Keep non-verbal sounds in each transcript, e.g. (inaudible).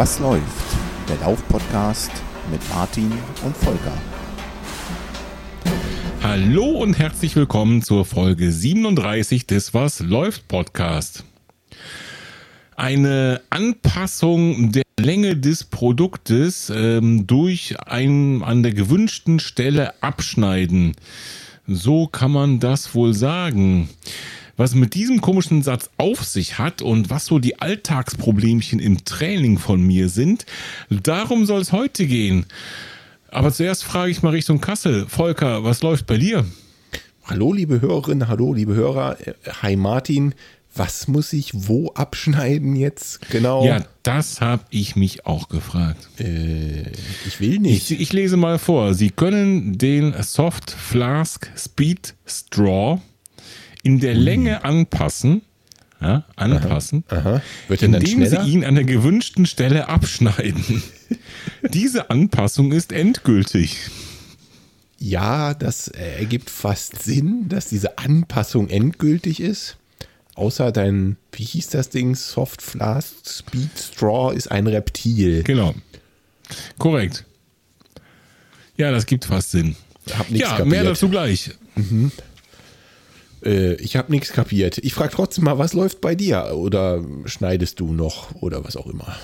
Was läuft? Der Lauf-Podcast mit Martin und Volker. Hallo und herzlich willkommen zur Folge 37 des Was läuft Podcast. Eine Anpassung der Länge des Produktes ähm, durch ein an der gewünschten Stelle abschneiden. So kann man das wohl sagen. Was mit diesem komischen Satz auf sich hat und was so die Alltagsproblemchen im Training von mir sind, darum soll es heute gehen. Aber zuerst frage ich mal Richtung Kassel. Volker, was läuft bei dir? Hallo, liebe Hörerinnen, hallo, liebe Hörer. Äh, hi, Martin. Was muss ich wo abschneiden jetzt genau? Ja, das habe ich mich auch gefragt. Äh, ich will nicht. Ich, ich, lese mal vor. Sie können den Soft Flask Speed Straw in der. Länge anpassen, ja, anpassen, aha, aha. indem Sie ihn an der gewünschten Stelle abschneiden. (laughs) Diese Anpassung ist endgültig. Ja, das ergibt fast Sinn, dass diese Anpassung endgültig ist. Außer dein, wie hieß das Ding? Soft Flask Speed Straw ist ein Reptil. Genau. Korrekt. Ja, das gibt fast Sinn. ja, kapiert. mehr dazu gleich. Mhm. Äh, ich habe nichts kapiert. Ich frage trotzdem mal, was läuft bei dir? Oder schneidest du noch oder was auch immer?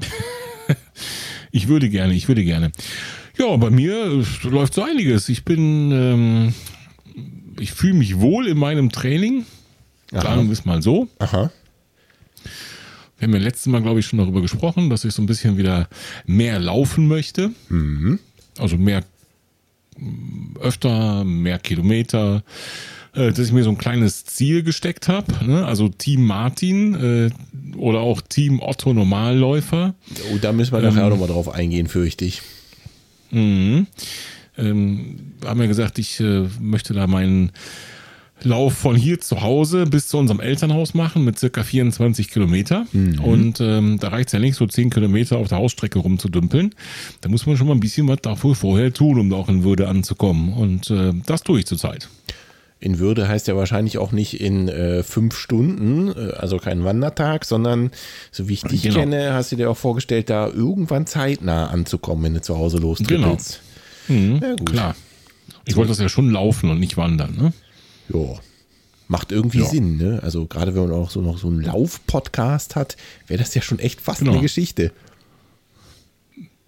(laughs) ich würde gerne, ich würde gerne. Ja, bei mir läuft so einiges. Ich bin, ähm, ich fühle mich wohl in meinem Training. Aha. Sagen wir es mal so. Aha. Wir haben ja letztes Mal, glaube ich, schon darüber gesprochen, dass ich so ein bisschen wieder mehr laufen möchte. Mhm. Also mehr, öfter, mehr Kilometer, äh, dass ich mir so ein kleines Ziel gesteckt habe. Ne? Also Team Martin äh, oder auch Team Otto Normalläufer. Oh, da müssen wir nachher ähm, auch nochmal drauf eingehen, fürchte ich. Mhm. Ähm, haben wir gesagt, ich äh, möchte da meinen Lauf von hier zu Hause bis zu unserem Elternhaus machen mit circa 24 Kilometer. Mhm. Und ähm, da reicht es ja nicht, so 10 Kilometer auf der Hausstrecke rumzudümpeln. Da muss man schon mal ein bisschen was dafür vorher tun, um da auch in Würde anzukommen. Und äh, das tue ich zurzeit. In Würde heißt ja wahrscheinlich auch nicht in äh, fünf Stunden, äh, also kein Wandertag, sondern so wie ich dich genau. kenne, hast du dir auch vorgestellt, da irgendwann zeitnah anzukommen, wenn du zu Hause lostrippelst. Genau. Mhm, ja, klar. Ich wollte das ja schon laufen und nicht wandern, ne? Ja. Macht irgendwie ja. Sinn, ne? Also gerade wenn man auch so noch so einen Lauf-Podcast hat, wäre das ja schon echt fast genau. eine Geschichte.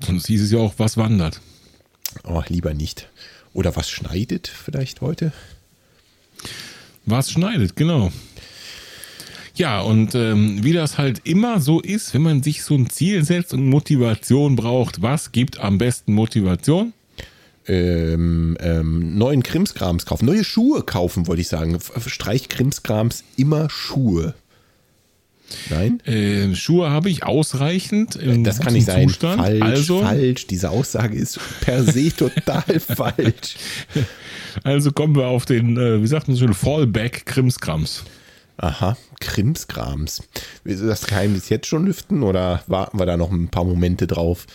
Sonst hieß es ja auch, was wandert. Oh, lieber nicht. Oder was schneidet vielleicht heute? Was schneidet, genau. Ja, und ähm, wie das halt immer so ist, wenn man sich so ein Ziel setzt und Motivation braucht, was gibt am besten Motivation? Ähm, ähm, neuen Krimskrams kaufen, neue Schuhe kaufen, wollte ich sagen. Streich Krimskrams immer Schuhe. Nein? Äh, Schuhe habe ich ausreichend. das kann nicht sein. Zustand. Falsch, also, falsch. Diese Aussage ist per se (laughs) total falsch. Also kommen wir auf den, äh, wie sagt man so, Fallback Krimskrams. Aha, Krimskrams. Willst du das Geheimnis jetzt schon lüften oder warten wir da noch ein paar Momente drauf?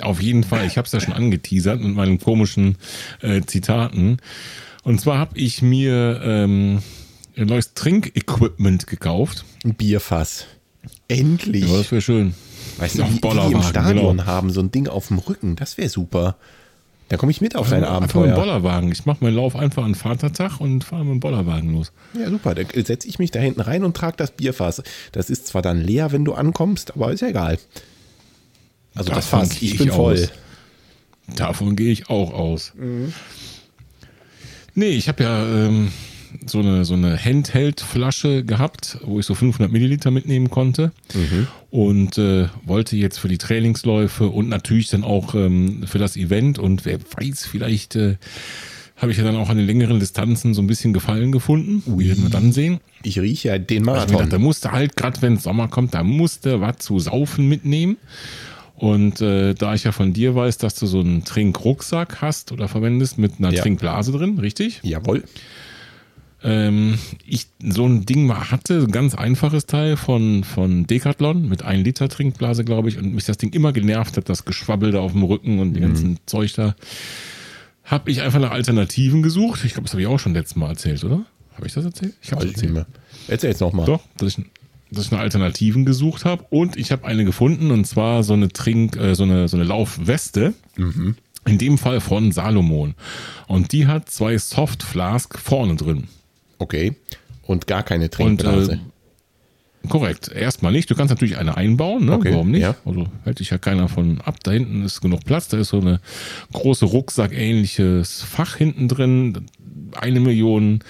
Auf jeden Fall. Ich habe es ja schon angeteasert mit meinen komischen äh, Zitaten. Und zwar habe ich mir ähm, ein neues Trinkequipment gekauft. Ein Bierfass. Endlich. Ja, das wäre schön. Weißt du, wie die im Stadion genau. haben, so ein Ding auf dem Rücken, das wäre super. Da komme ich mit auf dein Abenteuer. Einfach mit dem Bollerwagen. Ich mache meinen Lauf einfach an Vatertag und fahre mit dem Bollerwagen los. Ja, super. Da setze ich mich da hinten rein und trage das Bierfass. Das ist zwar dann leer, wenn du ankommst, aber ist ja egal. Also Davon das Fass, ich bin voll. Davon gehe ich auch aus. Mhm. Nee, ich habe ja ähm, so eine, so eine Handheld-Flasche gehabt, wo ich so 500 Milliliter mitnehmen konnte. Mhm. Und äh, wollte jetzt für die Trainingsläufe und natürlich dann auch ähm, für das Event und wer weiß, vielleicht äh, habe ich ja dann auch an den längeren Distanzen so ein bisschen Gefallen gefunden. Ui. Werden wir dann sehen. Ich rieche ja den Marathon. Gedacht, da musste halt, gerade wenn Sommer kommt, da musste was zu saufen mitnehmen. Und äh, da ich ja von dir weiß, dass du so einen Trinkrucksack hast oder verwendest mit einer ja. Trinkblase drin, richtig? Jawohl ähm, ich so ein Ding mal hatte, ein ganz einfaches Teil von, von Decathlon mit 1 Liter Trinkblase, glaube ich, und mich das Ding immer genervt hat, das Geschwabbel da auf dem Rücken und die mhm. ganzen Zeug da, habe ich einfach nach Alternativen gesucht. Ich glaube, das habe ich auch schon letztes Mal erzählt, oder? Habe ich das erzählt? Ich habe es erzählt. Erzähl jetzt nochmal. Doch, dass ich dass ich nach Alternativen gesucht habe und ich habe eine gefunden und zwar so eine Trink, äh, so eine so eine Laufweste. Mhm. In dem Fall von Salomon. Und die hat zwei Soft Flask vorne drin. Okay. Und gar keine Trinkblase. Äh, korrekt. Erstmal nicht. Du kannst natürlich eine einbauen, ne? Okay. Warum nicht? Ja. Also hält dich ja keiner von ab. Da hinten ist genug Platz. Da ist so eine große Rucksack-ähnliches Fach hinten drin. Eine Million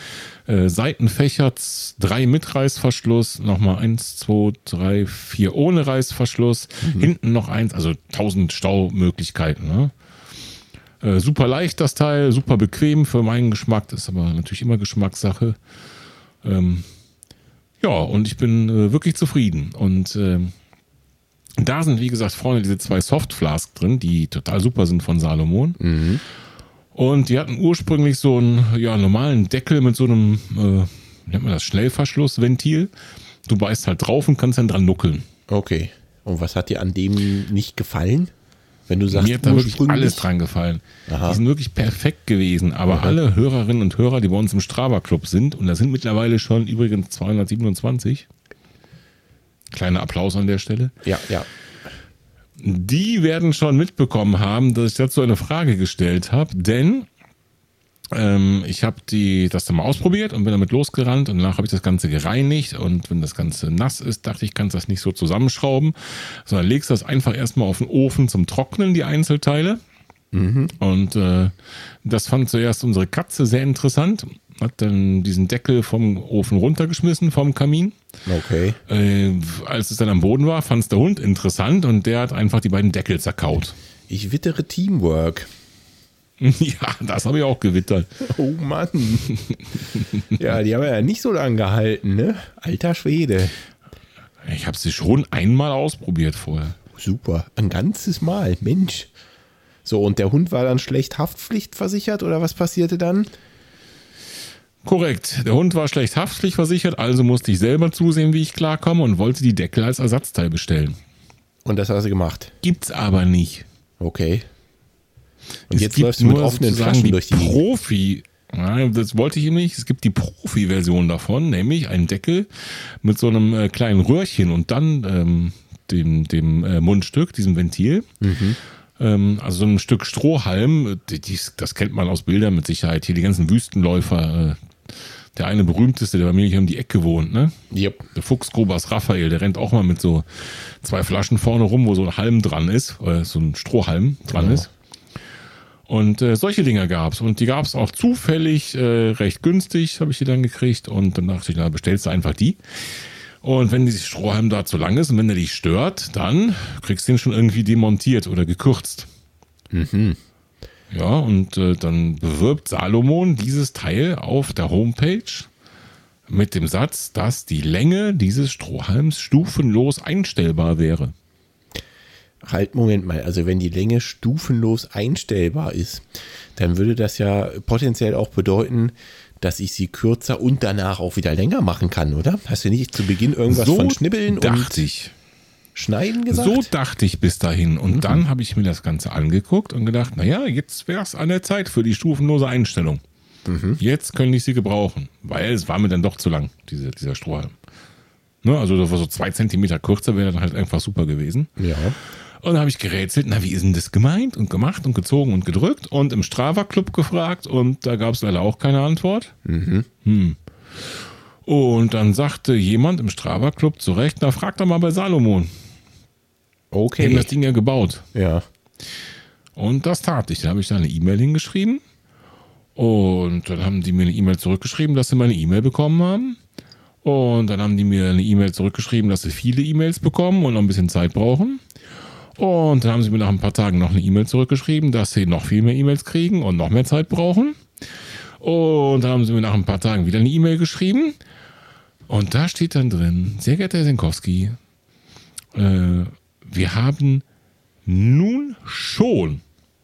äh, Seitenfächer, drei mit Reißverschluss, nochmal eins, zwei, drei, vier ohne Reißverschluss, mhm. hinten noch eins, also tausend Staumöglichkeiten. Ne? Äh, super leicht das Teil, super bequem für meinen Geschmack, das ist aber natürlich immer Geschmackssache. Ähm, ja, und ich bin äh, wirklich zufrieden. Und äh, da sind, wie gesagt, vorne diese zwei Soft Flask drin, die total super sind von Salomon. Mhm. Und die hatten ursprünglich so einen ja, normalen Deckel mit so einem, äh, nennt man das, Schnellverschlussventil. Du beißt halt drauf und kannst dann dran nuckeln. Okay. Und was hat dir an dem nicht gefallen? Wenn du sagst, mir hat da wirklich alles dran gefallen. Aha. Die sind wirklich perfekt gewesen. Aber mhm. alle Hörerinnen und Hörer, die bei uns im Strava Club sind, und da sind mittlerweile schon übrigens 227. Kleiner Applaus an der Stelle. Ja, ja die werden schon mitbekommen haben, dass ich dazu eine Frage gestellt habe, denn ähm, ich habe das dann mal ausprobiert und bin damit losgerannt und danach habe ich das Ganze gereinigt und wenn das Ganze nass ist, dachte ich, kannst das nicht so zusammenschrauben, sondern legst das einfach erstmal auf den Ofen zum Trocknen, die Einzelteile. Mhm. Und äh, das fand zuerst unsere Katze sehr interessant hat dann diesen Deckel vom Ofen runtergeschmissen, vom Kamin. Okay. Äh, als es dann am Boden war, fand es der Hund interessant und der hat einfach die beiden Deckel zerkaut. Ich wittere Teamwork. (laughs) Ja, das habe ich auch gewittert. Oh Mann. ja, die haben ja nicht so lange gehalten, ne? Alter Schwede. Ich habe sie schon einmal ausprobiert vorher. Super, ein ganzes Mal, Mensch. So, und der Hund war dann schlecht haftpflichtversichert oder was passierte dann? Korrekt. Der Hund war schlecht haftpflichtversichert, also musste ich selber zusehen, wie ich klarkomme und wollte die Deckel als Ersatzteil bestellen. Und das hast du gemacht? Gibt's aber nicht. Okay. Und es jetzt läufst du mit offenen Flaschen durch die Profi. Nein, das wollte ich ihm nicht. Es gibt die Profi-Version davon, nämlich einen Deckel mit so einem äh, kleinen Röhrchen und dann ähm, dem, dem äh, Mundstück, diesem Ventil. Mhm. Ähm, also so ein Stück Strohhalm, die, das kennt man aus Bildern mit Sicherheit. Hier die ganzen Wüstenläufer, äh, der eine berühmteste, der bei mir hier um die Ecke wohnt, ne? Yep. Der Fuchsgrobers Raphael, der rennt auch mal mit so zwei Flaschen vorne rum, wo so ein Halm dran ist, oder so ein Strohhalm dran genau. ist. Und äh, solche Dinger gab's Und die gab's auch zufällig äh, recht günstig, habe ich die dann gekriegt. Und dann dachte ich, na, bestellst du einfach die. Und wenn dieses Strohhalm da zu lang ist und wenn der dich stört, dann kriegst du ihn schon irgendwie demontiert oder gekürzt. Mhm. Ja, und äh, dann bewirbt Salomon dieses Teil auf der Homepage mit dem Satz, dass die Länge dieses Strohhalms stufenlos einstellbar wäre. Halt, Moment mal, also wenn die Länge stufenlos einstellbar ist, dann würde das ja potenziell auch bedeuten, dass ich sie kürzer und danach auch wieder länger machen kann, oder? Hast du nicht zu Beginn irgendwas so von Schnibbeln dachte und ich. Schneiden gesagt? So dachte ich bis dahin. Und mhm. dann habe ich mir das Ganze angeguckt und gedacht, naja, jetzt wäre es an der Zeit für die stufenlose Einstellung. Mhm. Jetzt könnte ich sie gebrauchen, weil es war mir dann doch zu lang, diese, dieser Strohhalm. Ne, also so zwei Zentimeter kürzer wäre dann halt einfach super gewesen. Ja. Und dann habe ich gerätselt, na, wie ist denn das gemeint? Und gemacht und gezogen und gedrückt und im Strava-Club gefragt und da gab es leider auch keine Antwort. Mhm. Hm. Und dann sagte jemand im Strava-Club zu Recht, na, frag doch mal bei Salomon. Okay. Die haben das Ding ja gebaut. Ja. Und das tat ich. Da habe ich da eine E-Mail hingeschrieben. Und dann haben die mir eine E-Mail zurückgeschrieben, dass sie meine E-Mail bekommen haben. Und dann haben die mir eine E-Mail zurückgeschrieben, dass sie viele E-Mails bekommen und noch ein bisschen Zeit brauchen. Und dann haben sie mir nach ein paar Tagen noch eine E-Mail zurückgeschrieben, dass sie noch viel mehr E-Mails kriegen und noch mehr Zeit brauchen. Und dann haben sie mir nach ein paar Tagen wieder eine E-Mail geschrieben. Und da steht dann drin, sehr geehrter Herr Senkowski, äh, wir haben nun schon,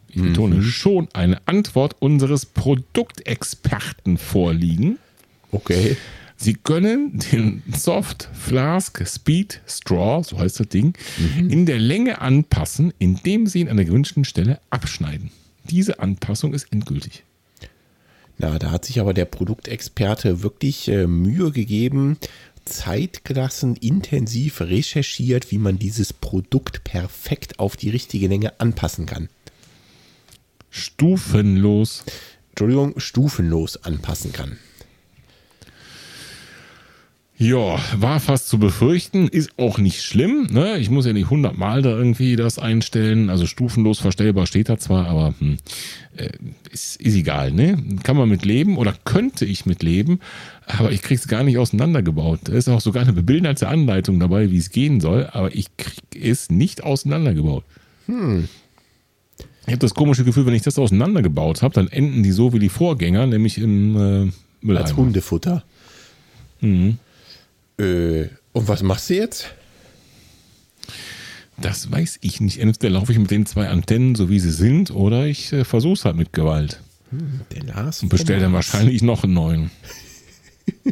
ich betone mhm. schon, eine Antwort unseres Produktexperten vorliegen. Okay. Sie können den Soft Flask Speed Straw, so heißt das Ding, mhm. in der Länge anpassen, indem Sie ihn an der gewünschten Stelle abschneiden. Diese Anpassung ist endgültig. Na, da hat sich aber der Produktexperte wirklich äh, Mühe gegeben, Zeit gelassen, intensiv recherchiert, wie man dieses Produkt perfekt auf die richtige Länge anpassen kann. Stufenlos. Entschuldigung, stufenlos anpassen kann. Ja, war fast zu befürchten, ist auch nicht schlimm. Ne? Ich muss ja nicht hundertmal da irgendwie das einstellen. Also stufenlos verstellbar steht da zwar, aber hm, äh, ist, ist egal. Ne? Kann man mit leben oder könnte ich mit leben, aber ich krieg's gar nicht auseinandergebaut. Da ist auch sogar eine bebilderte Anleitung dabei, wie es gehen soll, aber ich krieg es nicht auseinandergebaut. Hm. Ich habe das komische Gefühl, wenn ich das auseinandergebaut habe, dann enden die so wie die Vorgänger, nämlich im äh, Mülleimer. Als Hundefutter. Mhm. Äh, und was machst du jetzt? Das weiß ich nicht. Entweder laufe ich mit den zwei Antennen, so wie sie sind, oder ich äh, versuche es halt mit Gewalt. Hm, der Lars und bestelle dann wahrscheinlich noch einen neuen. (laughs)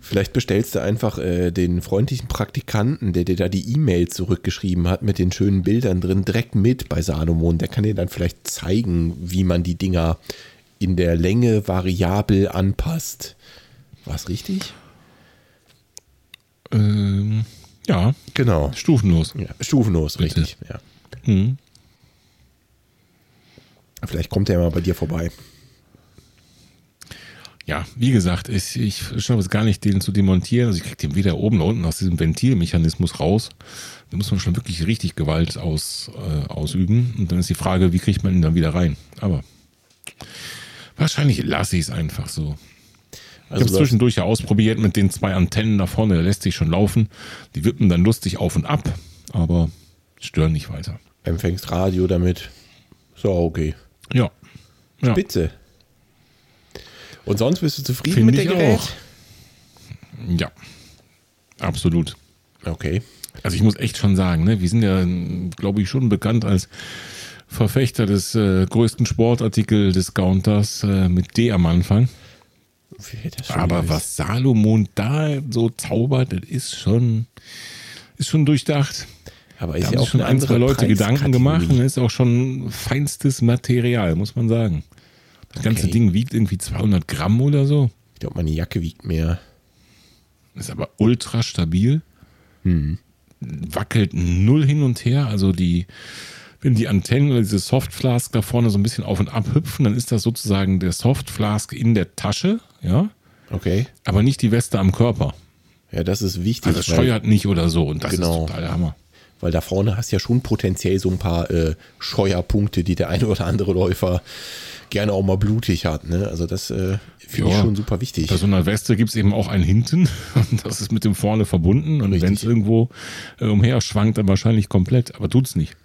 Vielleicht bestellst du einfach äh, den freundlichen Praktikanten, der dir da die E-Mail zurückgeschrieben hat mit den schönen Bildern drin, direkt mit bei Salomon. Der kann dir dann vielleicht zeigen, wie man die Dinger in der Länge variabel anpasst. War es richtig? Ähm, ja. Genau. Stufenlos. Ja, stufenlos, Bitte. richtig. Ja. Mhm. Vielleicht kommt er mal bei dir vorbei. Ja, wie gesagt, ich, ich schaffe es gar nicht, den zu demontieren. Also ich kriege den weder oben oder unten aus diesem Ventilmechanismus raus. Da muss man schon wirklich richtig Gewalt aus, äh, ausüben. Und dann ist die Frage, wie kriegt man ihn dann wieder rein? Aber wahrscheinlich lasse ich es einfach so. Also ich habe es zwischendurch ja ausprobiert mit den zwei Antennen da vorne, der lässt sich schon laufen. Die wippen dann lustig auf und ab, aber stören nicht weiter. Empfängst Radio damit. So, okay. Ja. ja. Spitze. Und sonst bist du zufrieden Find mit dem Gerät? Auch. Ja, absolut. Okay. Also ich muss echt schon sagen, ne, wir sind ja, glaube ich, schon bekannt als Verfechter des äh, größten Sportartikel-Discounters äh, mit D am Anfang. Aber ist. was Salomon da so zaubert, das ist schon, ist schon durchdacht. Aber ist da ja auch schon ein, zwei Leute Gedanken gemacht und ist auch schon feinstes Material, muss man sagen. Das okay. ganze Ding wiegt irgendwie 200 Gramm oder so. Ich glaube, meine Jacke wiegt mehr. Ist aber ultra stabil. Hm. Wackelt null hin und her. Also die, wenn die Antennen oder diese Softflask da vorne so ein bisschen auf und ab hüpfen, dann ist das sozusagen der Softflask in der Tasche, ja. Okay. Aber nicht die Weste am Körper. Ja, das ist wichtig. Also das scheuert nicht oder so und das genau. ist total Hammer. Weil da vorne hast du ja schon potenziell so ein paar äh, Scheuerpunkte, die der eine oder andere Läufer gerne auch mal blutig hat. Ne? Also das äh, finde ja, ich schon super wichtig. Bei so einer Weste gibt es eben auch einen hinten (laughs) und das ist mit dem vorne verbunden und wenn es irgendwo äh, umher schwankt, dann wahrscheinlich komplett, aber tut es nicht.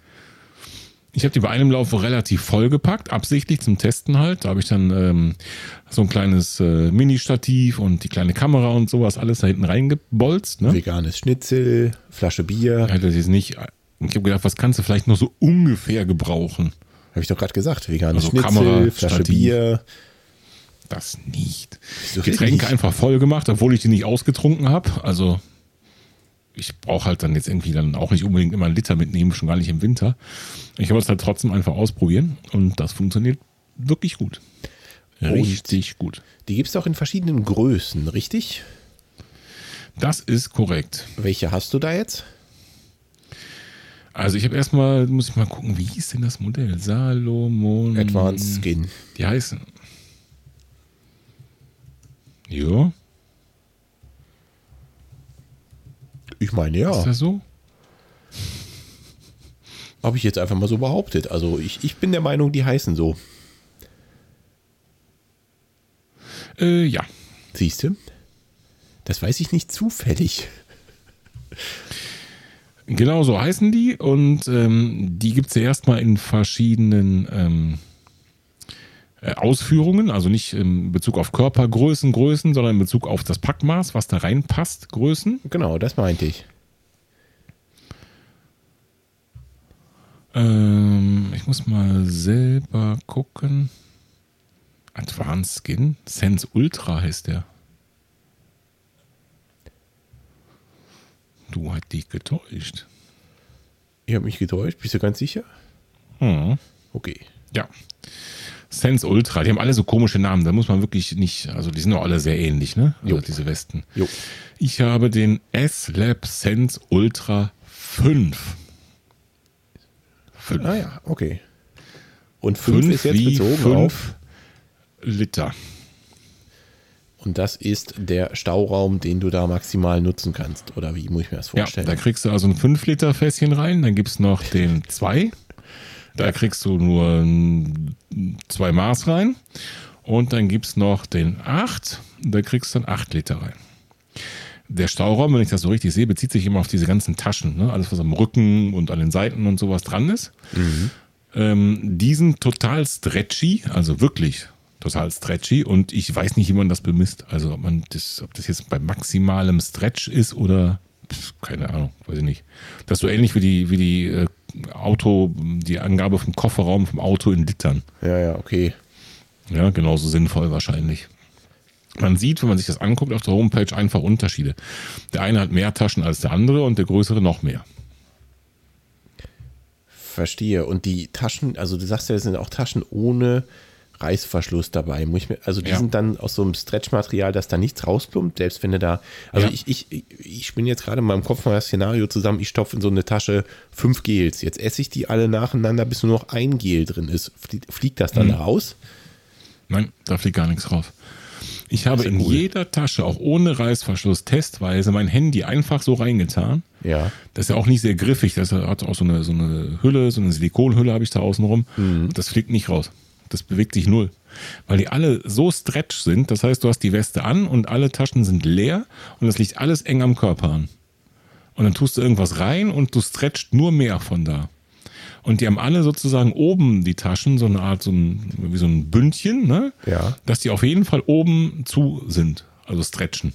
Ich habe die bei einem Lauf relativ vollgepackt, absichtlich zum Testen halt. Da habe ich dann ähm, so ein kleines äh, Mini-Stativ und die kleine Kamera und sowas alles da hinten reingebolzt. Ne? Veganes Schnitzel, Flasche Bier. Ja, das ist nicht. Ich habe gedacht, was kannst du vielleicht noch so ungefähr gebrauchen? Habe ich doch gerade gesagt. Veganes also Schnitzel, Kamera, Flasche Stativ. Bier. Das nicht. So Getränke einfach voll gemacht, obwohl ich die nicht ausgetrunken habe. Also ich brauche halt dann jetzt irgendwie dann auch nicht unbedingt immer einen Liter mitnehmen, schon gar nicht im Winter. Ich wollte es halt trotzdem einfach ausprobieren und das funktioniert wirklich gut. Richtig und gut. Die gibt es auch in verschiedenen Größen, richtig? Das ist korrekt. Welche hast du da jetzt? Also ich habe erstmal, muss ich mal gucken, wie hieß denn das Modell? Salomon. Advanced Skin. Die heißen. Ja. Ich meine ja. Ist das so? Habe ich jetzt einfach mal so behauptet. Also ich, ich bin der Meinung, die heißen so. Äh, ja. Siehst du? Das weiß ich nicht zufällig. Genau so heißen die und ähm, die gibt es ja erstmal in verschiedenen ähm, äh, Ausführungen, also nicht in Bezug auf Körpergrößen, Größen, sondern in Bezug auf das Packmaß, was da reinpasst, Größen. Genau, das meinte ich. Ähm, ich muss mal selber gucken. Advanced Skin? Sense Ultra heißt der. Du hast dich getäuscht. Ich habe mich getäuscht, bist du ganz sicher? Hm. Okay. Ja. Sense Ultra, die haben alle so komische Namen, da muss man wirklich nicht, also die sind doch alle sehr ähnlich, ne? Also jo. diese Westen. Jo. Ich habe den S-Lab Sense Ultra 5. 5. Ah ja, okay. Und 5 ist jetzt bezogen 5 auf Liter. Und das ist der Stauraum, den du da maximal nutzen kannst. Oder wie muss ich mir das vorstellen? Ja, da kriegst du also ein 5-Liter-Fässchen rein, dann gibt es noch den 2. Da kriegst du nur zwei Maß rein. Und dann gibt es noch den 8. Da kriegst du dann 8 Liter rein. Der Stauraum, wenn ich das so richtig sehe, bezieht sich immer auf diese ganzen Taschen. Ne? Alles, was am Rücken und an den Seiten und sowas dran ist. Mhm. Ähm, die sind total stretchy, also wirklich total stretchy und ich weiß nicht, wie man das bemisst. Also ob man das, ob das jetzt bei maximalem Stretch ist oder keine Ahnung, weiß ich nicht. Das ist so ähnlich wie die, wie die äh, Auto, die Angabe vom Kofferraum vom Auto in Litern. Ja, ja, okay. Ja, genauso sinnvoll wahrscheinlich. Man sieht, wenn man sich das anguckt auf der Homepage, einfach Unterschiede. Der eine hat mehr Taschen als der andere und der größere noch mehr. Verstehe. Und die Taschen, also du sagst ja, es sind auch Taschen ohne Reißverschluss dabei. Mir, also die ja. sind dann aus so einem Stretchmaterial, dass da nichts rausplumpt, selbst wenn du da. Also ja. ich, ich, ich bin jetzt gerade in meinem Kopf mal das Szenario zusammen, ich stopfe in so eine Tasche fünf Gels. Jetzt esse ich die alle nacheinander, bis nur noch ein Gel drin ist. Fliegt das dann mhm. raus? Nein, da fliegt gar nichts raus. Ich habe in cool. jeder Tasche, auch ohne Reißverschluss, testweise mein Handy einfach so reingetan. Ja. Das ist ja auch nicht sehr griffig. Das hat auch so eine, so eine Hülle, so eine Silikonhülle habe ich da außen rum. Mhm. Das fliegt nicht raus. Das bewegt sich null. Weil die alle so stretch sind. Das heißt, du hast die Weste an und alle Taschen sind leer und es liegt alles eng am Körper an. Und dann tust du irgendwas rein und du stretcht nur mehr von da. Und die haben alle sozusagen oben die Taschen, so eine Art, so ein, wie so ein Bündchen, ne? Ja. Dass die auf jeden Fall oben zu sind. Also stretchen.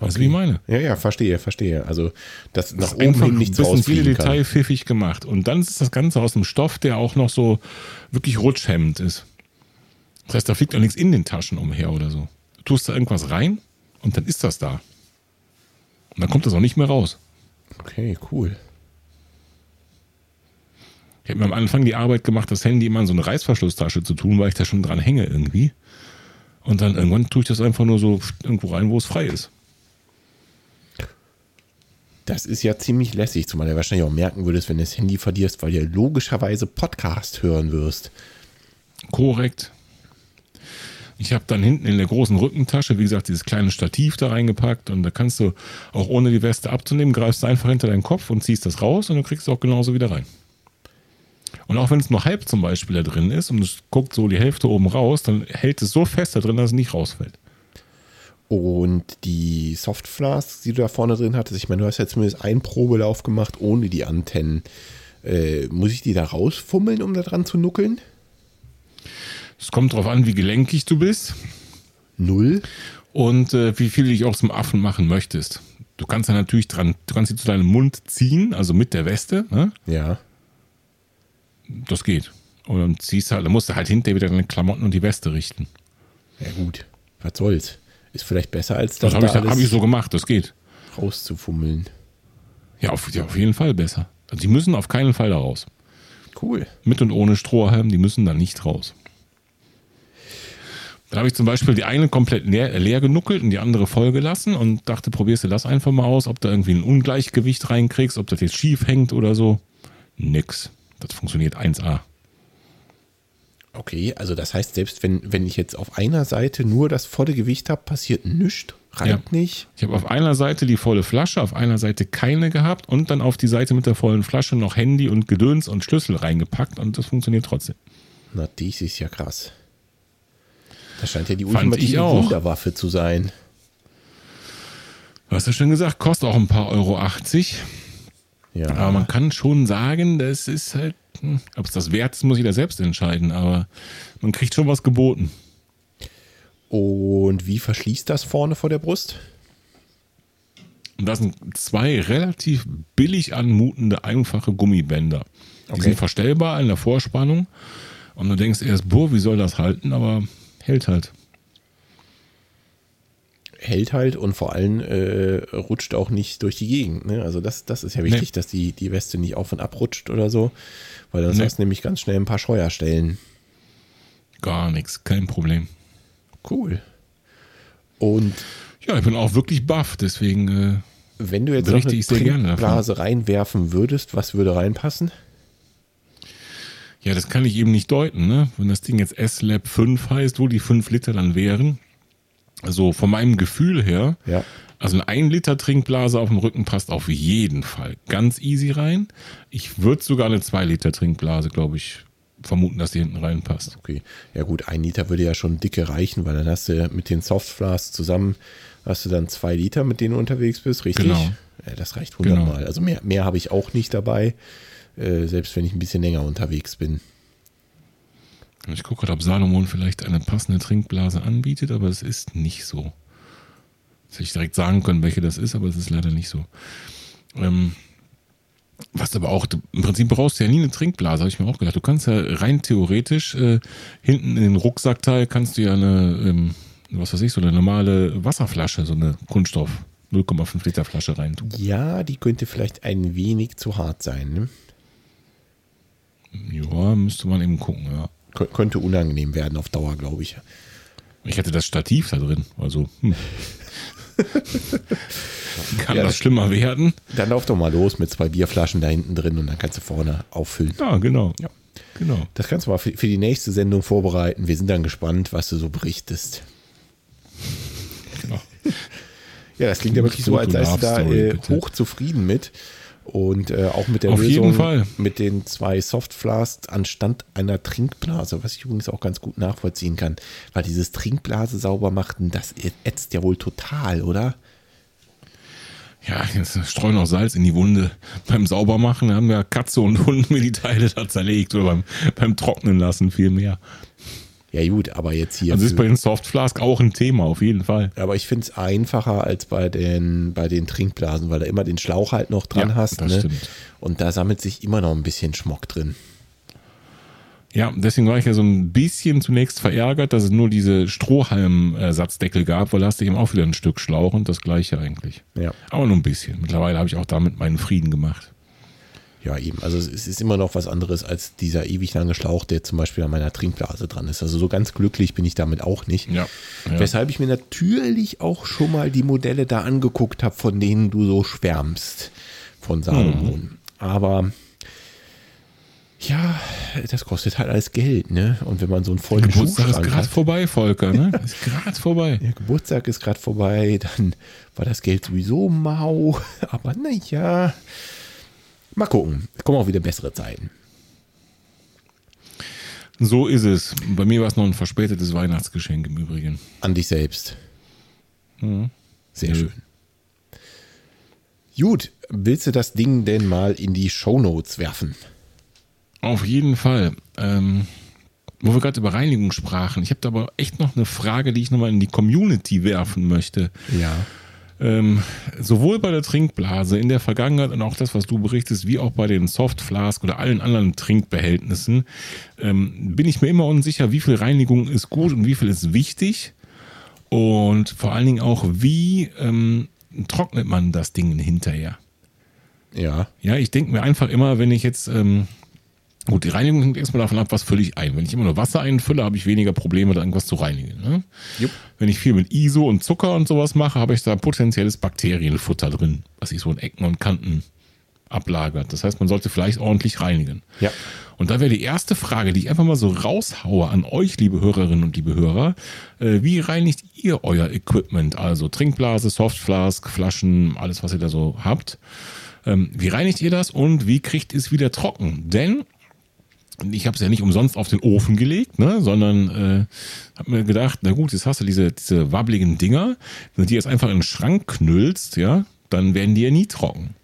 Weißt du, wie ich meine? Ja, ja, verstehe, verstehe. Also, das nach oben hin nichts ein bisschen Detail pfiffig gemacht. Und dann ist das Ganze aus einem Stoff, der auch noch so wirklich rutschhemmend ist. Das heißt, da fliegt auch nichts in den Taschen umher oder so. Du tust da irgendwas rein und dann ist das da. Und dann kommt das auch nicht mehr raus. Okay, cool. Ich habe mir am Anfang die Arbeit gemacht, das Handy immer in so eine Reißverschlusstasche zu tun, weil ich da schon dran hänge irgendwie. Und dann irgendwann tue ich das einfach nur so irgendwo rein, wo es frei ist. Das ist ja ziemlich lässig, zumal du wahrscheinlich auch merken würdest, wenn du das Handy verlierst, weil du logischerweise Podcast hören wirst. Korrekt. Ich habe dann hinten in der großen Rückentasche, wie gesagt, dieses kleine Stativ da reingepackt und da kannst du auch ohne die Weste abzunehmen, greifst einfach hinter deinen Kopf und ziehst das raus und dann kriegst du auch genauso wieder rein. Und auch wenn es nur halb zum Beispiel da drin ist und es guckt so die Hälfte oben raus, dann hält es so fest da drin, dass es nicht rausfällt. Und die Softflasks, die du da vorne drin hattest, ich meine, du hast ja zumindest einen Probelauf gemacht ohne die Antennen. Äh, muss ich die da rausfummeln, um da dran zu nuckeln? Es kommt darauf an, wie gelenkig du bist. Null. Und äh, wie viel du dich auch zum Affen machen möchtest. Du kannst da natürlich dran, du kannst sie zu deinem Mund ziehen, also mit der Weste. Ne? Ja das geht. Und dann ziehst halt, dann musst du halt hinterher wieder deine Klamotten und die Weste richten. Ja gut, was soll's. Ist vielleicht besser als das. Das habe ich, hab ich so gemacht, das geht. Rauszufummeln. Ja auf, ja, auf jeden Fall besser. Also die müssen auf keinen Fall da raus. Cool. Mit und ohne Strohhalm, die müssen da nicht raus. Da habe ich zum Beispiel die eine komplett leer, leer, genuckelt und die andere voll gelassen und dachte, probierst du das einfach mal aus, ob da irgendwie ein Ungleichgewicht reinkriegst, ob das jetzt schief hängt oder so. Nix. Das funktioniert 1A. Okay, also das heißt, selbst wenn, wenn ich jetzt auf einer Seite nur das volle Gewicht habe, passiert nichts, reibt ja. nicht. Ich habe auf einer Seite die volle Flasche, auf einer Seite keine gehabt und dann auf die Seite mit der vollen Flasche noch Handy und Gedöns und Schlüssel reingepackt und das funktioniert trotzdem. Na, dies ist ja krass. Das scheint ja die ultimative Wunderwaffe zu sein. Du hast ja schon gesagt, kostet auch ein paar Euro 80. Ja. Aber man kann schon sagen, das ist halt, hm, ob es das wert ist, muss jeder selbst entscheiden, aber man kriegt schon was geboten. Und wie verschließt das vorne vor der Brust? Und das sind zwei relativ billig anmutende, einfache Gummibänder. Die okay. sind verstellbar in der Vorspannung. Und du denkst erst, boah, wie soll das halten? Aber hält halt hält halt und vor allem äh, rutscht auch nicht durch die Gegend. Ne? Also das, das ist ja wichtig, nee. dass die, die Weste nicht auf und ab rutscht oder so, weil dann nee. hast du nämlich ganz schnell ein paar Scheuerstellen. Gar nichts, kein Problem. Cool. Und ja, ich bin auch wirklich baff, deswegen. Äh, wenn du jetzt noch eine Trinkblase reinwerfen würdest, was würde reinpassen? Ja, das kann ich eben nicht deuten, ne? Wenn das Ding jetzt S-Lab 5 heißt, wo die 5 Liter dann wären. Also von meinem Gefühl her, ja. also eine 1 Liter Trinkblase auf dem Rücken passt auf jeden Fall ganz easy rein. Ich würde sogar eine 2 Liter Trinkblase, glaube ich, vermuten, dass die hinten reinpasst. Okay. Ja gut, ein Liter würde ja schon dicke reichen, weil dann hast du mit den Softflasks zusammen, hast du dann zwei Liter, mit denen du unterwegs bist, richtig? Genau. Ja, das reicht hundertmal. Genau. Also mehr, mehr habe ich auch nicht dabei, äh, selbst wenn ich ein bisschen länger unterwegs bin. Ich gucke gerade, ob Salomon vielleicht eine passende Trinkblase anbietet, aber es ist nicht so. Hätte ich direkt sagen können, welche das ist, aber es ist leider nicht so. Ähm, was aber auch, im Prinzip brauchst du ja nie eine Trinkblase, habe ich mir auch gedacht. Du kannst ja rein theoretisch äh, hinten in den Rucksackteil kannst du ja eine, ähm, was weiß ich, so eine normale Wasserflasche, so eine Kunststoff 0,5 Liter Flasche rein tun. Ja, die könnte vielleicht ein wenig zu hart sein. Ne? Ja, müsste man eben gucken, ja. könnte unangenehm werden auf Dauer, glaube ich. Ich hätte das Stativ da drin, also. Hm. (laughs) Kann ja, das schlimmer werden? Dann lauf doch mal los mit zwei Bierflaschen da hinten drin und dann kannst du vorne auffüllen. Ja, genau. Ja. genau. Das kannst du mal für, für die nächste Sendung vorbereiten. Wir sind dann gespannt, was du so berichtest. Genau. Ja, das klingt ja wirklich so, als seist du da äh, hoch zufrieden mit. Und äh, auch mit der Auf Lösung mit den zwei Softflasks anstand einer Trinkblase, was ich übrigens auch ganz gut nachvollziehen kann. Weil dieses Trinkblase sauber machen, das ätzt ja wohl total, oder? Ja, jetzt streuen noch Salz in die Wunde. Beim Saubermachen haben ja Katze und Hund mir die Teile da zerlegt oder beim, beim Trocknen lassen viel mehr. Ja gut, aber jetzt hier. Also ist bei den Softflask auch ein Thema, auf jeden Fall. Aber ich finde es einfacher als bei den, bei den Trinkblasen, weil du immer den Schlauch halt noch dran ja, hast. Das ne? stimmt. Und da sammelt sich immer noch ein bisschen Schmock drin. Ja, deswegen war ich ja so ein bisschen zunächst verärgert, dass es nur diese Strohhalm-Satzdeckel gab, weil da hast du eben auch wieder ein Stück Schlauch und das gleiche eigentlich. Ja. Aber nur ein bisschen. Mittlerweile habe ich auch damit meinen Frieden gemacht. Ja, eben. Also es ist immer noch was anderes als dieser ewig lange Schlauch, der zum Beispiel an meiner Trinkblase dran ist. Also so ganz glücklich bin ich damit auch nicht. Ja, ja. Weshalb ich mir natürlich auch schon mal die Modelle da angeguckt habe, von denen du so schwärmst von Salomon. Hm. Aber ja, das kostet halt alles Geld, ne? Und wenn man so einen vollen Geburtstag ist gerade vorbei, Volker, ne? Ist gerade vorbei. (laughs) Der Geburtstag ist gerade vorbei, dann war das Geld sowieso mau. (laughs) Aber naja, mal gucken. Es kommen auch wieder bessere Zeiten. So ist es. Bei mir war es noch ein verspätetes Weihnachtsgeschenk im Übrigen. An dich selbst. Mhm. Sehr ja. schön. Gut, willst du das Ding denn mal in die Shownotes werfen? Auf jeden Fall. Ähm, wo wir gerade über Reinigung sprachen. Ich habe da aber echt noch eine Frage, die ich nochmal in die Community werfen möchte. Ja. Ähm, sowohl bei der Trinkblase in der Vergangenheit und auch das, was du berichtest, wie auch bei den Softflask oder allen anderen Trinkbehältnissen, ähm, bin ich mir immer unsicher, wie viel Reinigung ist gut und wie viel ist wichtig. Und vor allen Dingen auch, wie ähm, trocknet man das Ding hinterher? Ja. Ja, ich denke mir einfach immer, wenn ich jetzt ähm, Gut, die Reinigung hängt erstmal davon ab, was fülle ich ein. Wenn ich immer nur Wasser einfülle, habe ich weniger Probleme, da irgendwas zu reinigen. Ne? Wenn ich viel mit ISO und Zucker und sowas mache, habe ich da potenzielles Bakterienfutter drin, was sich so in Ecken und Kanten ablagert. Das heißt, man sollte vielleicht ordentlich reinigen. Ja. Und da wäre die erste Frage, die ich einfach mal so raushaue an euch, liebe Hörerinnen und liebe Hörer. Äh, wie reinigt ihr euer Equipment? Also Trinkblase, Softflask, Flaschen, alles, was ihr da so habt. Ähm, wie reinigt ihr das und wie kriegt ihr es wieder trocken? Denn ich habe es ja nicht umsonst auf den Ofen gelegt, ne, sondern äh, habe mir gedacht, na gut, jetzt hast du diese, diese wabbligen Dinger, wenn du die jetzt einfach in den Schrank knüllst, ja, dann werden die ja nie trocken.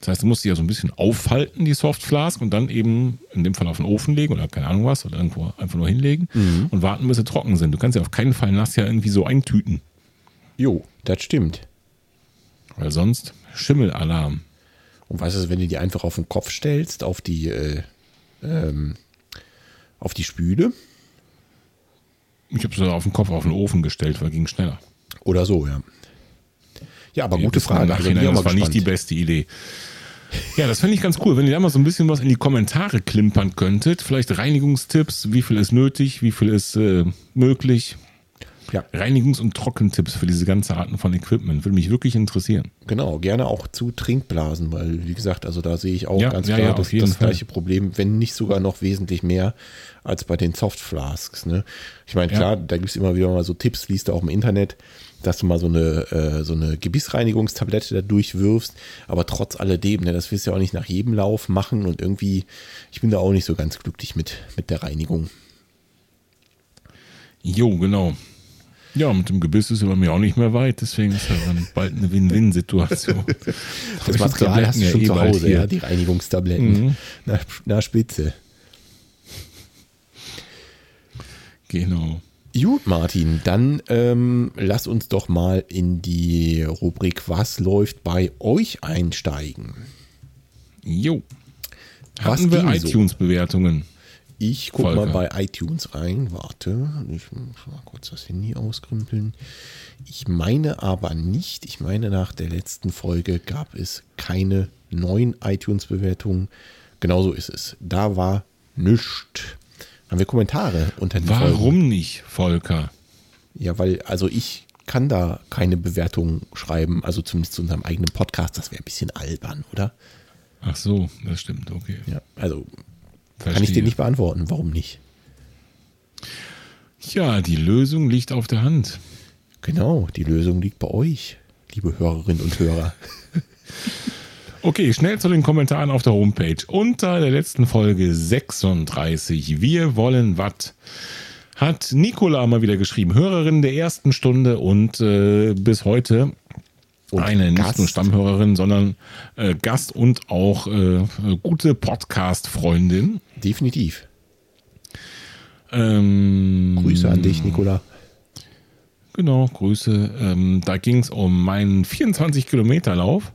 Das heißt, du musst die ja so ein bisschen aufhalten, die Softflask, und dann eben in dem Fall auf den Ofen legen oder keine Ahnung was, oder irgendwo einfach nur hinlegen mhm. und warten, bis sie trocken sind. Du kannst ja auf keinen Fall nass ja irgendwie so eintüten. Jo, das stimmt. Weil sonst Schimmelalarm. Und weißt du, wenn du die einfach auf den Kopf stellst, auf die äh, ähm, auf die Spüle. Ich habe sie auf den Kopf auf den Ofen gestellt, weil ging schneller. Oder so, ja. Ja, aber gute Frage. Also, das war gespannt. nicht die beste Idee. Ja, das fände ich ganz cool, wenn ihr da mal so ein bisschen was in die Kommentare klimpern könntet. Vielleicht Reinigungstipps, wie viel ist nötig, wie viel ist äh, möglich. Ja. Reinigungs- und Trockentipps für diese ganze Arten von Equipment. Würde mich wirklich interessieren. Genau, gerne auch zu Trinkblasen, weil, wie gesagt, also da sehe ich auch ja, ganz klar ja, das, das gleiche Problem, wenn nicht sogar noch wesentlich mehr als bei den Softflasks. Ne? Ich meine, klar, da gibt es immer wieder mal so Tipps, liest du auch im Internet, dass du mal so eine, äh, so eine Gebissreinigungstablette da durchwirfst, aber trotz alledem, ne, das wirst du ja auch nicht nach jedem Lauf machen und irgendwie, ich bin da auch nicht so ganz glücklich mit, mit der Reinigung. Jo, genau. Ja, mit dem Gebiss ist er bei mir auch nicht mehr weit, deswegen ist er dann bald eine Win-Win-Situation. (laughs) das Material hast du schon eh zu Hause, ja, die Reinigungstabletten. Mhm. Na, na, Spitze. Genau. Gut, Martin, dann ähm, lass uns doch mal in die Rubrik Was läuft bei euch einsteigen. Jo. Hatten wir iTunes-Bewertungen? So? Ich gucke mal bei iTunes rein. Warte, ich muss mal kurz das Handy auskrümpeln. Ich meine aber nicht, ich meine nach der letzten Folge gab es keine neuen iTunes-Bewertungen. Genauso ist es. Da war nichts. Haben wir Kommentare unter den Warum Folgen? nicht, Volker? Ja, weil, also ich kann da keine Bewertung schreiben, also zumindest zu unserem eigenen Podcast. Das wäre ein bisschen albern, oder? Ach so, das stimmt, okay. Ja, also Verstehe. Kann ich dir nicht beantworten. Warum nicht? Ja, die Lösung liegt auf der Hand. Genau, die Lösung liegt bei euch, liebe Hörerinnen und Hörer. (laughs) Okay, schnell zu den Kommentaren auf der Homepage. Unter der letzten Folge 36, wir wollen was, hat Nicola mal wieder geschrieben. Hörerin der ersten Stunde und äh, bis heute und eine Gast. nicht nur Stammhörerin, sondern äh, Gast und auch äh, gute Podcast-Freundin. Definitiv. Ähm, Grüße an dich, Nicola. Genau, Grüße. Ähm, da ging es um meinen 24-Kilometer-Lauf,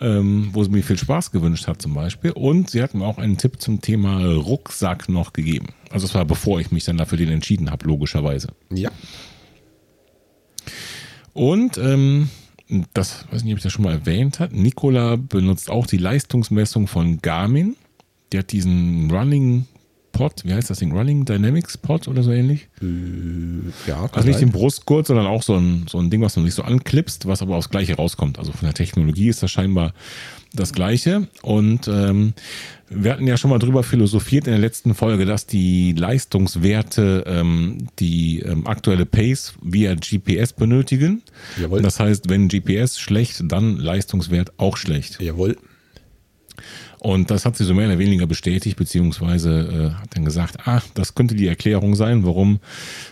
ähm, wo sie mir viel Spaß gewünscht hat zum Beispiel. Und sie hat mir auch einen Tipp zum Thema Rucksack noch gegeben. Also es war bevor ich mich dann dafür den entschieden habe, logischerweise. Ja. Und ähm, das weiß nicht, ob ich das schon mal erwähnt habe. Nikola benutzt auch die Leistungsmessung von Garmin. Der hat diesen Running Pod, wie heißt das Ding? Running Dynamics Pod oder so ähnlich? Äh, ja, also nicht den Brustgurt, sondern auch so ein, so ein Ding, was man sich so anklipst, was aber aufs Gleiche rauskommt. Also von der Technologie ist das scheinbar das Gleiche. Und ähm, wir hatten ja schon mal drüber philosophiert in der letzten Folge, dass die Leistungswerte ähm, die ähm, aktuelle Pace via GPS benötigen. Jawohl. Das heißt, wenn GPS schlecht, dann Leistungswert auch schlecht. Jawohl. Und das hat sie so mehr oder weniger bestätigt, beziehungsweise äh, hat dann gesagt, ah, das könnte die Erklärung sein, warum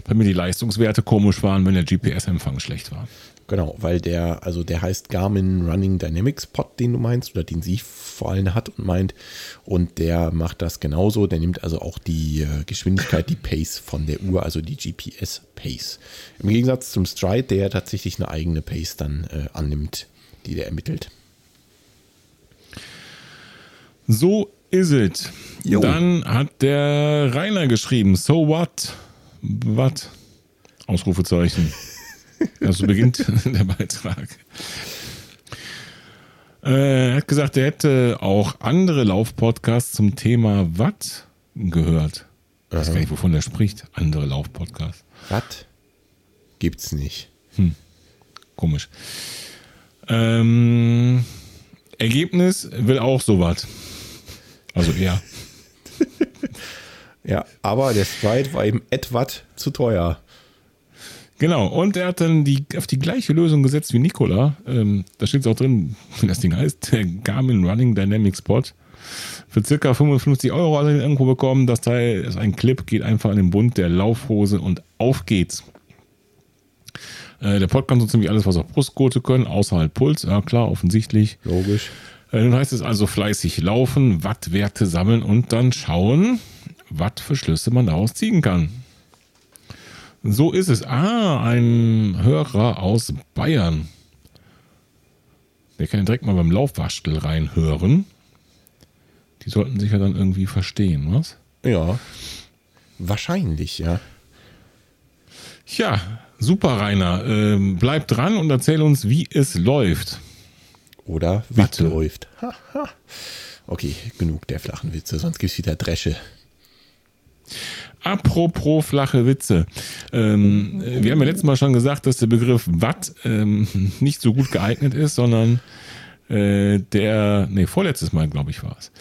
bei mir die Leistungswerte komisch waren, wenn der GPS-Empfang schlecht war. Genau, weil der, also der heißt Garmin Running Dynamics Pod, den du meinst, oder den sie vor allem hat und meint. Und der macht das genauso. Der nimmt also auch die äh, Geschwindigkeit, die Pace von der Uhr, also die GPS Pace. Im Gegensatz zum Stride, der tatsächlich eine eigene Pace dann äh, annimmt, die der ermittelt. So ist es. Dann hat der Rainer geschrieben, so what? What? Ausrufezeichen. (laughs) Also beginnt (laughs) der Beitrag. Äh, er hat gesagt, er hätte auch andere Laufpodcasts zum Thema Watt gehört. Ich weiß gar nicht, wovon er spricht. Andere Laufpodcasts. Watt gibt's nicht. Hm. Komisch. Ähm, Ergebnis will auch so was. Also eher. (laughs) ja, aber der Sprite war eben etwas zu teuer. Genau, und er hat dann die, auf die gleiche Lösung gesetzt wie Nikola. Ähm, da steht es auch drin, wie das Ding heißt, der Garmin Running Dynamics Pod. Für circa 55 Euro hat er irgendwo bekommen. Das Teil ist ein Clip, geht einfach an den Bund der Laufhose und auf geht's. Äh, der Pod kann so ziemlich alles, was auch Brustgurte können, außer halt Puls. Ja klar, offensichtlich. Logisch. Äh, nun heißt es also fleißig laufen, Wattwerte sammeln und dann schauen, was für Schlüsse man daraus ziehen kann. So ist es. Ah, ein Hörer aus Bayern. Der kann direkt mal beim Laufwaschel reinhören. Die sollten sich ja dann irgendwie verstehen, was? Ja. Wahrscheinlich, ja. Ja, super, Rainer. Ähm, bleib dran und erzähl uns, wie es läuft. Oder Witt läuft. (laughs) okay, genug der flachen Witze, sonst gibt es wieder Dresche. Apropos flache Witze. Ähm, wir haben ja letztes Mal schon gesagt, dass der Begriff Watt ähm, nicht so gut geeignet ist, sondern äh, der, nee, vorletztes Mal, glaube ich, war es.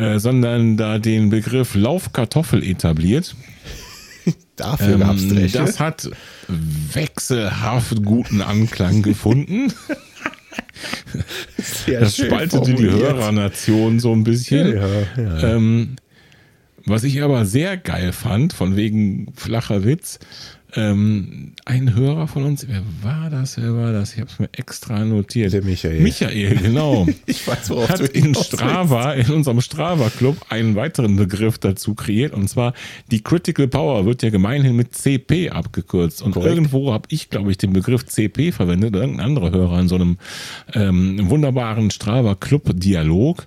Äh, sondern da den Begriff Laufkartoffel etabliert. (laughs) Dafür ähm, gab es Dresche. Das hat wechselhaft guten Anklang gefunden. (laughs) Sehr das spaltete die Hörernation so ein bisschen. Ja, ja. Ähm, was ich aber sehr geil fand, von wegen flacher Witz, ähm, ein Hörer von uns, wer war das, wer war das? Ich habe es mir extra notiert. Der Michael. Michael, genau. (laughs) ich weiß, worauf hat in Strava, in unserem Strava-Club, einen weiteren Begriff dazu kreiert. Und zwar die Critical Power wird ja gemeinhin mit CP abgekürzt. Und Korrekt. irgendwo habe ich, glaube ich, den Begriff CP verwendet, oder irgendein anderer Hörer in so einem ähm, wunderbaren Strava-Club-Dialog.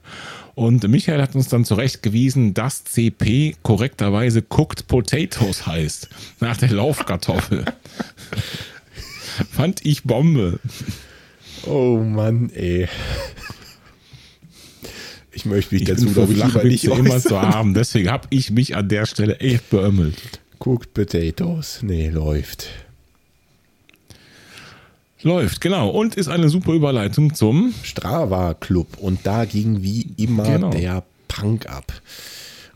Und Michael hat uns dann zurechtgewiesen, dass CP korrekterweise Cooked Potatoes heißt. Nach der Laufkartoffel. (laughs) Fand ich Bombe. Oh Mann, ey. Ich möchte mich ich dazu, glaube ich, lieber nicht immer zu haben. Deswegen habe ich mich an der Stelle echt beömmelt. Cooked Potatoes. Nee, läuft. Läuft, genau. Und ist eine super Überleitung zum Strava Club. Und da ging wie immer genau. der Punk ab.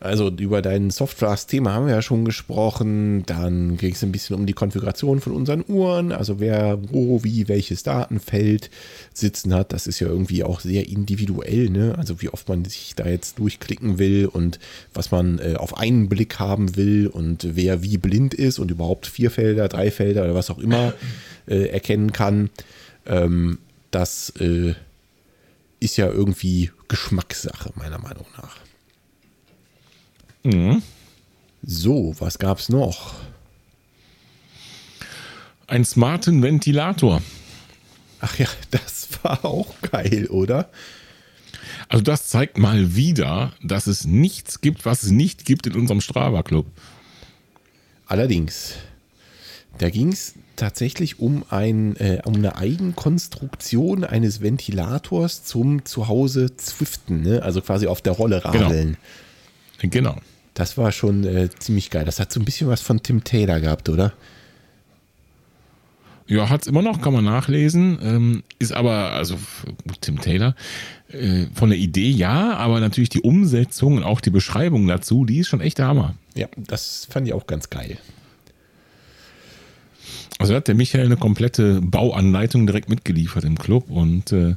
Also über dein Softwares-Thema haben wir ja schon gesprochen. Dann ging es ein bisschen um die Konfiguration von unseren Uhren. Also wer wo, wie, welches Datenfeld sitzen hat. Das ist ja irgendwie auch sehr individuell. Ne? Also wie oft man sich da jetzt durchklicken will und was man äh, auf einen Blick haben will und wer wie blind ist und überhaupt vier Felder, drei Felder oder was auch immer äh, erkennen kann. Ähm, das äh, ist ja irgendwie Geschmackssache, meiner Meinung nach. Mhm. So, was gab es noch? Ein smarten Ventilator. Ach ja, das war auch geil, oder? Also das zeigt mal wieder, dass es nichts gibt, was es nicht gibt in unserem Strava-Club. Allerdings, da ging es tatsächlich um, ein, äh, um eine Eigenkonstruktion eines Ventilators zum Zuhause zwiften, ne? also quasi auf der Rolle genau. radeln. Genau. genau. Das war schon äh, ziemlich geil. Das hat so ein bisschen was von Tim Taylor gehabt, oder? Ja, hat es immer noch, kann man nachlesen. Ähm, ist aber, also Tim Taylor, äh, von der Idee ja, aber natürlich die Umsetzung und auch die Beschreibung dazu, die ist schon echt der Hammer. Ja, das fand ich auch ganz geil. Also hat der Michael eine komplette Bauanleitung direkt mitgeliefert im Club und äh,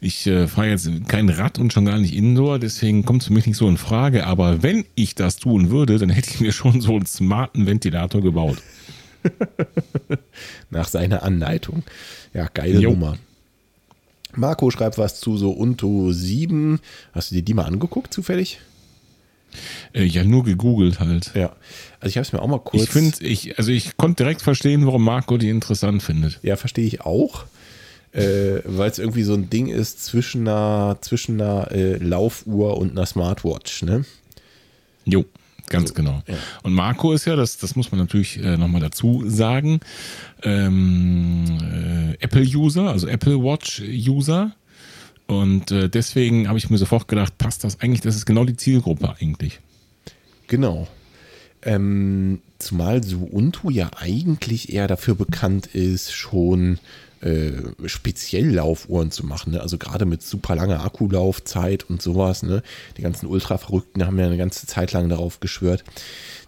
ich äh, fahre jetzt kein Rad und schon gar nicht Indoor, deswegen kommt es für mich nicht so in Frage. Aber wenn ich das tun würde, dann hätte ich mir schon so einen smarten Ventilator gebaut. (laughs) Nach seiner Anleitung. Ja, geile jo. Nummer. Marco schreibt was zu so Unto 7. Hast du dir die mal angeguckt, zufällig? Äh, ja, nur gegoogelt halt. Ja. Also ich habe es mir auch mal kurz. Ich finde, ich, also ich konnte direkt verstehen, warum Marco die interessant findet. Ja, verstehe ich auch. Äh, Weil es irgendwie so ein Ding ist zwischen einer, zwischen einer äh, Laufuhr und einer Smartwatch, ne? Jo, ganz so, genau. Ja. Und Marco ist ja, das, das muss man natürlich äh, nochmal dazu sagen, ähm, äh, Apple-User, also Apple Watch-User. Und äh, deswegen habe ich mir sofort gedacht, passt das eigentlich, das ist genau die Zielgruppe eigentlich. Genau. Ähm, zumal Suuntu ja eigentlich eher dafür bekannt ist, schon äh, speziell Laufuhren zu machen. Ne? Also gerade mit super langer Akkulaufzeit und sowas. Ne? Die ganzen Ultra-Verrückten haben ja eine ganze Zeit lang darauf geschwört.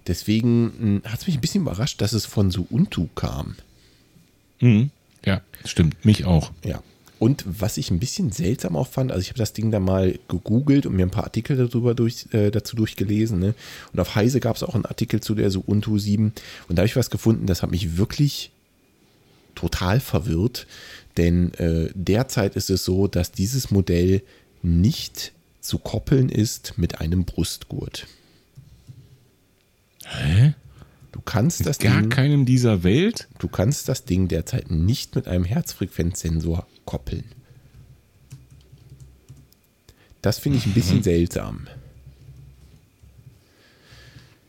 Deswegen hm, hat es mich ein bisschen überrascht, dass es von Suuntu kam. Mhm. Ja, stimmt. Mich auch. Ja. Und was ich ein bisschen seltsam auch fand, also ich habe das Ding da mal gegoogelt und mir ein paar Artikel darüber durch, äh, dazu durchgelesen. Ne? Und auf Heise gab es auch einen Artikel zu der Ubuntu 7. Und da habe ich was gefunden, das hat mich wirklich total verwirrt. Denn äh, derzeit ist es so, dass dieses Modell nicht zu koppeln ist mit einem Brustgurt. Hä? Du kannst das Gar Ding, keinem dieser Welt? Du kannst das Ding derzeit nicht mit einem Herzfrequenzsensor koppeln. Das finde ich ein bisschen mhm. seltsam.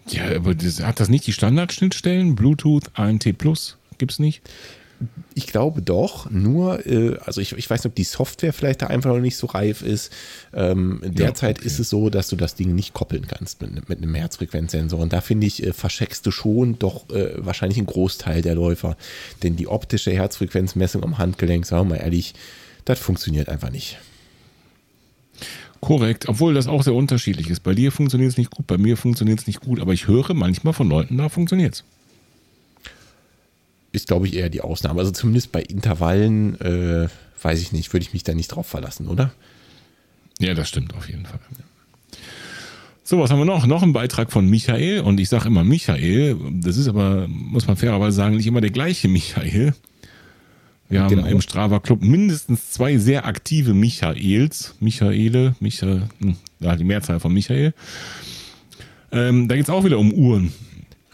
Ja, aber das, hat das nicht die Standardschnittstellen? Bluetooth, ANT Plus? Gibt es nicht? Ich glaube doch, nur, äh, also ich, ich weiß nicht, ob die Software vielleicht da einfach noch nicht so reif ist. Ähm, derzeit ja, okay. ist es so, dass du das Ding nicht koppeln kannst mit, mit einem Herzfrequenzsensor. Und da finde ich, äh, verscheckst du schon doch äh, wahrscheinlich einen Großteil der Läufer. Denn die optische Herzfrequenzmessung am Handgelenk, sagen wir mal ehrlich, das funktioniert einfach nicht. Korrekt, obwohl das auch sehr unterschiedlich ist. Bei dir funktioniert es nicht gut, bei mir funktioniert es nicht gut, aber ich höre manchmal von Leuten, da funktioniert es ist, glaube ich, eher die Ausnahme. Also zumindest bei Intervallen, äh, weiß ich nicht, würde ich mich da nicht drauf verlassen, oder? Ja, das stimmt auf jeden Fall. So, was haben wir noch? Noch ein Beitrag von Michael. Und ich sage immer Michael. Das ist aber, muss man fairerweise sagen, nicht immer der gleiche Michael. Wir haben genau. im Strava Club mindestens zwei sehr aktive Michaels. Michaele, Michael, hm, ja, die Mehrzahl von Michael. Ähm, da geht es auch wieder um Uhren.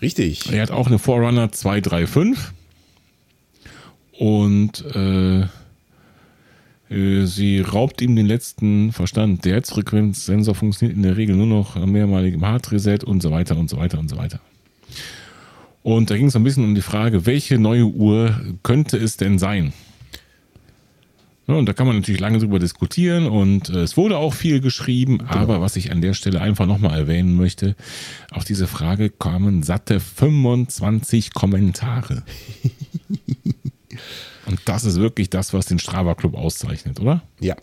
Richtig. Er hat auch eine Forerunner 235. Und äh, äh, sie raubt ihm den letzten Verstand. Der Herzfrequenzsensor funktioniert in der Regel nur noch mehrmalig im Hard-Reset und so weiter und so weiter und so weiter. Und da ging es ein bisschen um die Frage, welche neue Uhr könnte es denn sein? Ja, und da kann man natürlich lange drüber diskutieren und äh, es wurde auch viel geschrieben, genau. aber was ich an der Stelle einfach nochmal erwähnen möchte, auf diese Frage kamen satte 25 Kommentare. (laughs) Und das ist wirklich das, was den Strava Club auszeichnet, oder? Ja.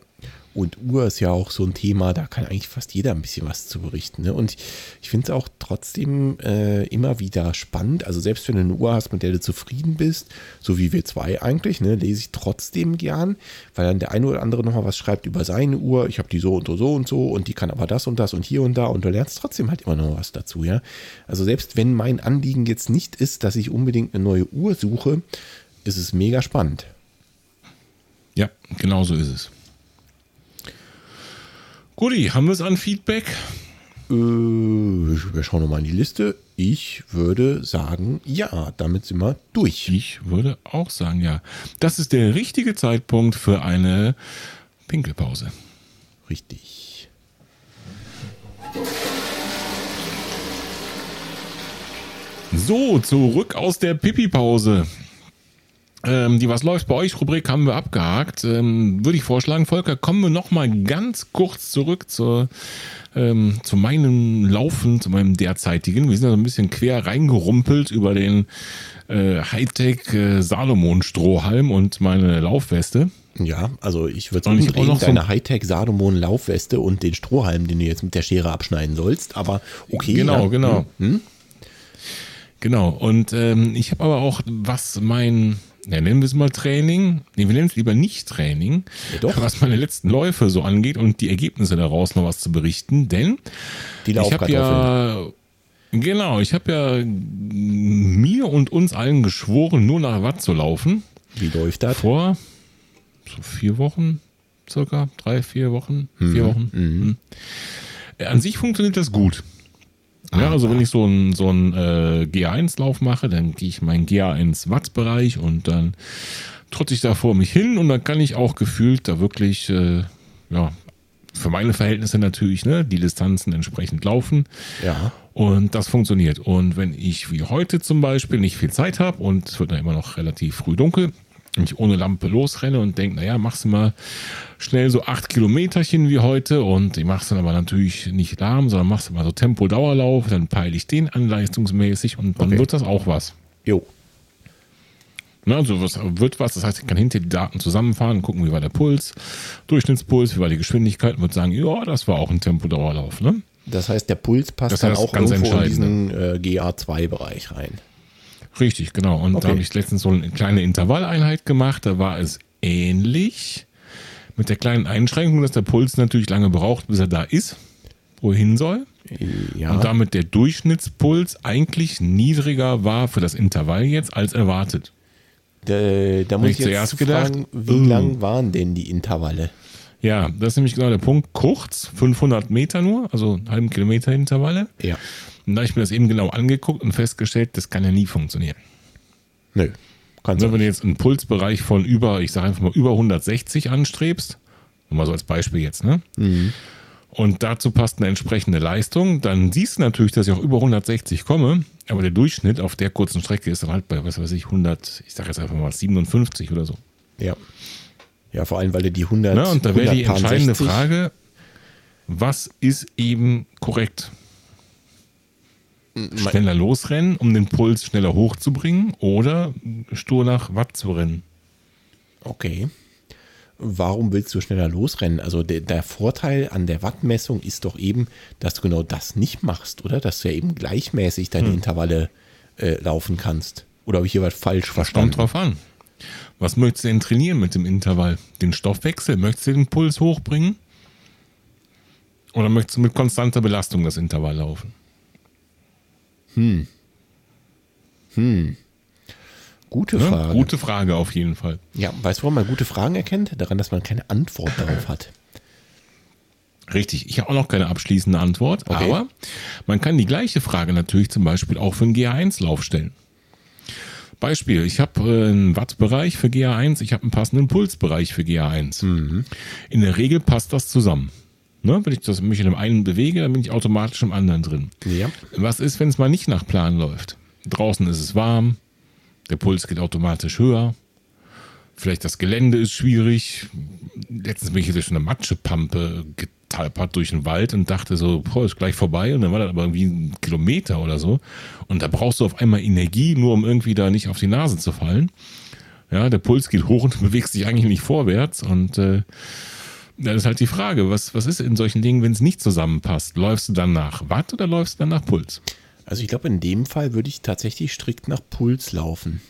Und Uhr ist ja auch so ein Thema, da kann eigentlich fast jeder ein bisschen was zu berichten. Ne? Und ich finde es auch trotzdem äh, immer wieder spannend. Also selbst wenn du eine Uhr hast, mit der du zufrieden bist, so wie wir zwei eigentlich, ne, lese ich trotzdem gern, weil dann der eine oder andere nochmal was schreibt über seine Uhr. Ich habe die so und so, so und so und die kann aber das und das und hier und da und du lernst trotzdem halt immer noch was dazu. Ja? Also selbst wenn mein Anliegen jetzt nicht ist, dass ich unbedingt eine neue Uhr suche, ist es mega spannend. Ja, genau so ist es. Guti, haben wir es an Feedback? Äh, wir schauen nochmal in die Liste. Ich würde sagen, ja, damit sind wir durch. Ich würde auch sagen, ja. Das ist der richtige Zeitpunkt für eine Pinkelpause. Richtig. So, zurück aus der Pipi-Pause. Ähm, die Was läuft bei euch Rubrik haben wir abgehakt. Ähm, Würde ich vorschlagen, Volker, kommen wir noch mal ganz kurz zurück zur, ähm, zu meinem Laufen, zu meinem derzeitigen. Wir sind ja so ein bisschen quer reingerumpelt über den äh, Hightech äh, Salomon Strohhalm und meine Laufweste. Ja, also ich würde sagen, auch noch deine Hightech Salomon Laufweste und den Strohhalm, den du jetzt mit der Schere abschneiden sollst. Aber okay. Genau, ja. genau. Hm? hm? Genau. Und ähm, ich habe aber auch, was mein ja, nennen wir es mal Training. Nee, wir nennen es lieber nicht Training. Ja, doch. Was meine letzten Läufe so angeht und die Ergebnisse daraus noch was zu berichten. Denn die ich habe ja, genau, ich habe ja mir und uns allen geschworen, nur nach Watt zu laufen. Wie läuft das? Vor so vier Wochen, circa drei, vier Wochen, mhm. vier Wochen. Mhm. Hm. An sich funktioniert das gut. Ja, also wenn ich so einen so einen, äh, GA1-Lauf mache, dann gehe ich meinen GA1-Watt-Bereich und dann trotze ich da vor mich hin und dann kann ich auch gefühlt da wirklich, äh, ja, für meine Verhältnisse natürlich, ne, die Distanzen entsprechend laufen. Ja. Und das funktioniert. Und wenn ich wie heute zum Beispiel nicht viel Zeit habe und es wird dann immer noch relativ früh dunkel, und ich ohne Lampe losrenne und denke, naja, machst du mal schnell so acht Kilometerchen wie heute und ich mach's dann aber natürlich nicht lahm, sondern machst du mal so Tempo-Dauerlauf, dann peile ich den an leistungsmäßig und dann okay. wird das auch was. Jo. Na, also was wird was, das heißt, ich kann hinter die Daten zusammenfahren, gucken, wie war der Puls, Durchschnittspuls, wie war die Geschwindigkeit und würde sagen, ja, das war auch ein Tempo-Dauerlauf. Ne? Das heißt, der Puls passt das heißt, dann auch irgendwo in diesen äh, GA2-Bereich rein. Richtig, genau. Und okay. da habe ich letztens so eine kleine Intervalleinheit gemacht. Da war es ähnlich. Mit der kleinen Einschränkung, dass der Puls natürlich lange braucht, bis er da ist, wo er hin soll. Ja. Und damit der Durchschnittspuls eigentlich niedriger war für das Intervall jetzt als erwartet. Da, da muss ich jetzt gedacht, fragen, wie uh. lang waren denn die Intervalle? Ja, das ist nämlich genau der Punkt. Kurz, 500 Meter nur, also einen halben Kilometer Intervalle. Ja. Und da habe ich mir das eben genau angeguckt und festgestellt, das kann ja nie funktionieren. Nö. Kannst Wenn du jetzt einen Pulsbereich von über, ich sage einfach mal über 160 anstrebst, nur mal so als Beispiel jetzt, ne? Mhm. und dazu passt eine entsprechende Leistung, dann siehst du natürlich, dass ich auch über 160 komme, aber der Durchschnitt auf der kurzen Strecke ist dann halt bei, was weiß ich, 100, ich sage jetzt einfach mal 57 oder so. Ja. Ja, vor allem, weil du die 100. Na, und da wäre die entscheidende Frage, was ist eben korrekt? Schneller losrennen, um den Puls schneller hochzubringen oder stur nach Watt zu rennen? Okay. Warum willst du schneller losrennen? Also der, der, Vorteil an der Wattmessung ist doch eben, dass du genau das nicht machst, oder? Dass du ja eben gleichmäßig deine hm. Intervalle äh, laufen kannst. Oder habe ich hier was falsch verstanden? Kommt drauf an. Was möchtest du denn trainieren mit dem Intervall? Den Stoffwechsel? Möchtest du den Puls hochbringen? Oder möchtest du mit konstanter Belastung das Intervall laufen? Hm. Hm. Gute Frage. Ja, gute Frage auf jeden Fall. Ja, weißt du, warum man gute Fragen erkennt? Daran, dass man keine Antwort darauf hat. Richtig, ich habe auch noch keine abschließende Antwort, okay. aber man kann die gleiche Frage natürlich zum Beispiel auch für einen GA1-Lauf stellen. Beispiel, ich habe äh, einen Wattbereich für GA1, ich habe einen passenden Pulsbereich für GA1. Mhm. In der Regel passt das zusammen. Ne? Wenn ich das, mich in dem einen bewege, dann bin ich automatisch im anderen drin. Ja. Was ist, wenn es mal nicht nach Plan läuft? Draußen ist es warm, der Puls geht automatisch höher. Vielleicht das Gelände ist schwierig. Letztens bin ich hier durch eine Matschepampe getalpert durch den Wald und dachte so, boah, ist gleich vorbei. Und dann war das aber irgendwie ein Kilometer oder so. Und da brauchst du auf einmal Energie, nur um irgendwie da nicht auf die Nase zu fallen. Ja, der Puls geht hoch und du bewegst dich eigentlich nicht vorwärts. Und äh, das ist halt die Frage, was, was ist in solchen Dingen, wenn es nicht zusammenpasst? Läufst du dann nach Watt oder läufst du dann nach Puls? Also ich glaube, in dem Fall würde ich tatsächlich strikt nach Puls laufen.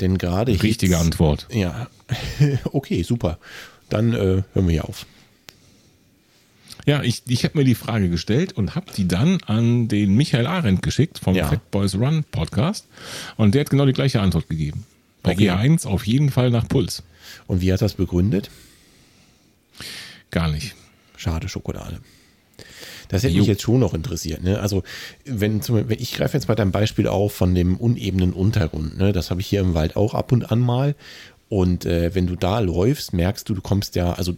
Denn gerade. Richtige Hits, Antwort. Ja. (laughs) okay, super. Dann äh, hören wir hier auf. Ja, ich, ich habe mir die Frage gestellt und habe die dann an den Michael Arendt geschickt vom ja. Fat Boys Run Podcast. Und der hat genau die gleiche Antwort gegeben. Bei okay. G1 auf jeden Fall nach Puls. Und wie hat das begründet? Gar nicht. Schade Schokolade. Das hätte mich jetzt schon noch interessiert. Ne? Also, wenn, zum, wenn ich greife jetzt mal dein Beispiel auf von dem unebenen Untergrund. Ne? Das habe ich hier im Wald auch ab und an mal. Und äh, wenn du da läufst, merkst du, du kommst ja, also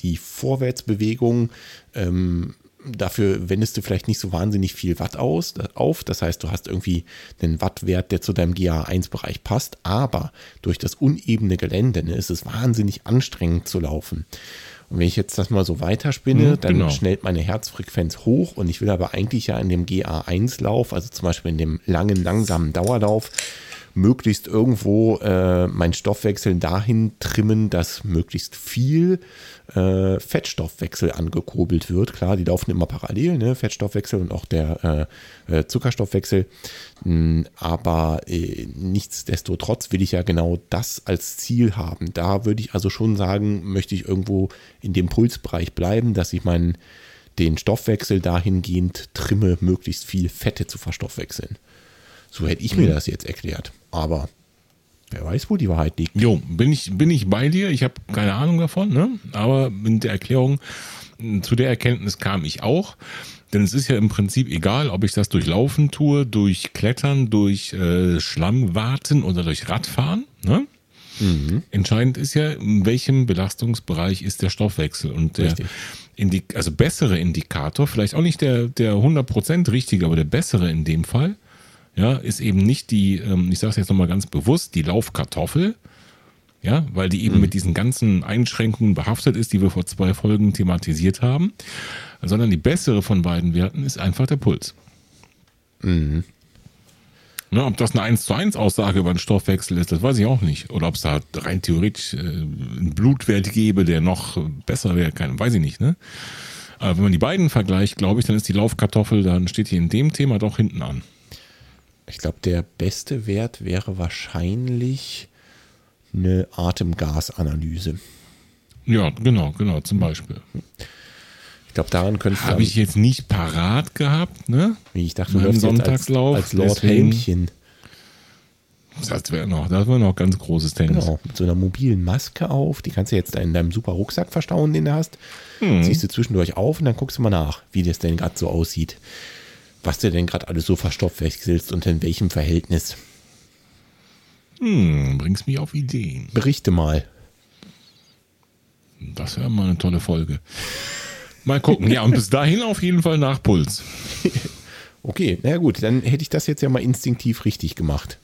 die Vorwärtsbewegung, ähm, dafür wendest du vielleicht nicht so wahnsinnig viel Watt aus, auf. Das heißt, du hast irgendwie einen Wattwert, der zu deinem GA1-Bereich passt. Aber durch das unebene Gelände ne, ist es wahnsinnig anstrengend zu laufen. Und wenn ich jetzt das mal so weiterspinne, hm, dann genau. schnellt meine Herzfrequenz hoch und ich will aber eigentlich ja in dem GA1-Lauf, also zum Beispiel in dem langen, langsamen Dauerlauf, möglichst irgendwo äh, meinen Stoffwechsel dahin trimmen, dass möglichst viel äh, Fettstoffwechsel angekurbelt wird. Klar, die laufen immer parallel, ne? Fettstoffwechsel und auch der äh, äh Zuckerstoffwechsel. Hm, aber äh, nichtsdestotrotz will ich ja genau das als Ziel haben. Da würde ich also schon sagen, möchte ich irgendwo in dem Pulsbereich bleiben, dass ich meinen den Stoffwechsel dahingehend trimme, möglichst viel Fette zu verstoffwechseln. So hätte ich mir mhm. das jetzt erklärt. Aber wer weiß, wo die Wahrheit liegt. Jo, bin ich, bin ich bei dir. Ich habe keine Ahnung davon, ne? aber in der Erklärung, zu der Erkenntnis kam ich auch. Denn es ist ja im Prinzip egal, ob ich das durch Laufen tue, durch Klettern, durch äh, Schlammwarten oder durch Radfahren. Ne? Mhm. Entscheidend ist ja, in welchem Belastungsbereich ist der Stoffwechsel. Und der Indik also bessere Indikator, vielleicht auch nicht der, der 100% richtige, aber der bessere in dem Fall, ja, ist eben nicht die, ähm, ich sage es jetzt nochmal ganz bewusst, die Laufkartoffel, ja, weil die eben mhm. mit diesen ganzen Einschränkungen behaftet ist, die wir vor zwei Folgen thematisiert haben, sondern die bessere von beiden Werten ist einfach der Puls. Mhm. Ne, ob das eine 1 zu 1 Aussage über den Stoffwechsel ist, das weiß ich auch nicht. Oder ob es da rein theoretisch äh, einen Blutwert gäbe, der noch besser wäre, kein, weiß ich nicht. Ne? Aber wenn man die beiden vergleicht, glaube ich, dann ist die Laufkartoffel, dann steht hier in dem Thema doch hinten an. Ich glaube, der beste Wert wäre wahrscheinlich eine Atemgasanalyse. Ja, genau, genau, zum Beispiel. Ich glaube, daran könnte Habe ich jetzt nicht parat gehabt, ne? Wie ich dachte, du läufst Sonntagslauf als, als Lord Helmchen. Das wäre noch, das wäre noch ganz großes Tennis. Genau, mit so einer mobilen Maske auf, die kannst du jetzt in deinem super Rucksack verstauen, den du hast. Hm. Ziehst du zwischendurch auf und dann guckst du mal nach, wie das denn gerade so aussieht was du denn gerade alles so verstoffwechselst und in welchem Verhältnis. Hm, bringst mich auf Ideen. Berichte mal. Das wäre mal eine tolle Folge. Mal gucken. Ja, und bis dahin auf jeden Fall nach Puls. (laughs) okay, na gut, dann hätte ich das jetzt ja mal instinktiv richtig gemacht.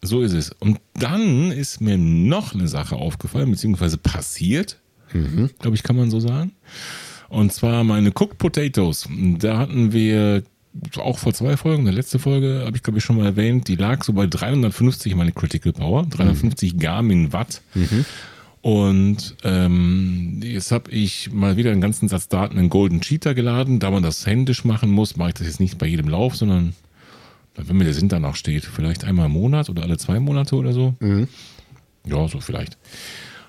So ist es. Und dann ist mir noch eine Sache aufgefallen, beziehungsweise passiert, mhm. glaube ich, kann man so sagen. Und zwar meine Cooked Potatoes. Da hatten wir auch vor zwei Folgen, der letzte Folge habe ich glaube ich schon mal erwähnt, die lag so bei 350 meine Critical Power, 350 mhm. Garmin Watt. Mhm. Und ähm, jetzt habe ich mal wieder einen ganzen Satz Daten in Golden Cheetah geladen. Da man das händisch machen muss, mache ich das jetzt nicht bei jedem Lauf, sondern wenn mir der Sinn danach steht, vielleicht einmal im Monat oder alle zwei Monate oder so. Mhm. Ja, so vielleicht.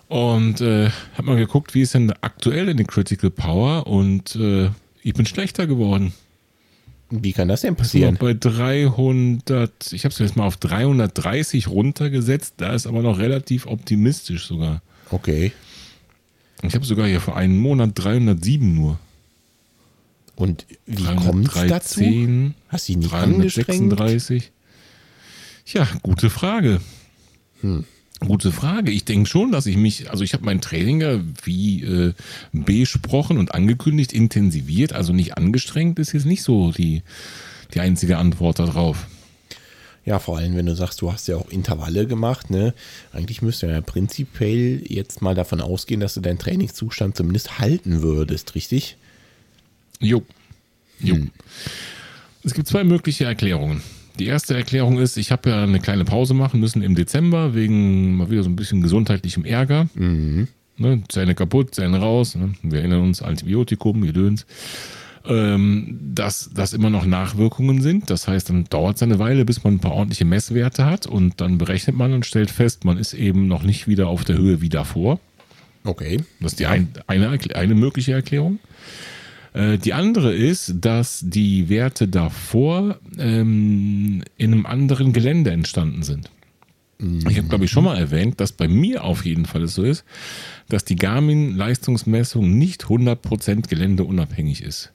Und äh, habe mal geguckt, wie ist denn aktuell in der Critical Power und äh, ich bin schlechter geworden. Wie kann das denn passieren? Bei 300, ich habe es jetzt mal auf 330 runtergesetzt, da ist aber noch relativ optimistisch sogar. Okay. Ich habe sogar hier für einen Monat 307 nur. Und wie kommt dazu? Hast du ihn nicht 336? Ja, gute Frage. Hm. Gute Frage. Ich denke schon, dass ich mich, also ich habe mein Training ja wie äh, besprochen und angekündigt, intensiviert, also nicht angestrengt, ist jetzt nicht so die, die einzige Antwort darauf. Ja, vor allem, wenn du sagst, du hast ja auch Intervalle gemacht, ne? Eigentlich müsste ja prinzipiell jetzt mal davon ausgehen, dass du deinen Trainingszustand zumindest halten würdest, richtig? Jo. Jo. Hm. Es gibt zwei mögliche Erklärungen. Die erste Erklärung ist, ich habe ja eine kleine Pause machen müssen im Dezember wegen mal wieder so ein bisschen gesundheitlichem Ärger. Mhm. Ne, Zähne kaputt, Zähne raus. Ne? Wir erinnern uns, Antibiotikum, Gedöns. Ähm, dass das immer noch Nachwirkungen sind. Das heißt, dann dauert es eine Weile, bis man ein paar ordentliche Messwerte hat und dann berechnet man und stellt fest, man ist eben noch nicht wieder auf der Höhe wie davor. Okay. Das ist die ein, eine, eine mögliche Erklärung. Äh, die andere ist, dass die Werte davor ähm, in einem anderen Gelände entstanden sind. Ich habe, glaube ich, schon mal erwähnt, dass bei mir auf jeden Fall es so ist, dass die Garmin-Leistungsmessung nicht 100% geländeunabhängig ist.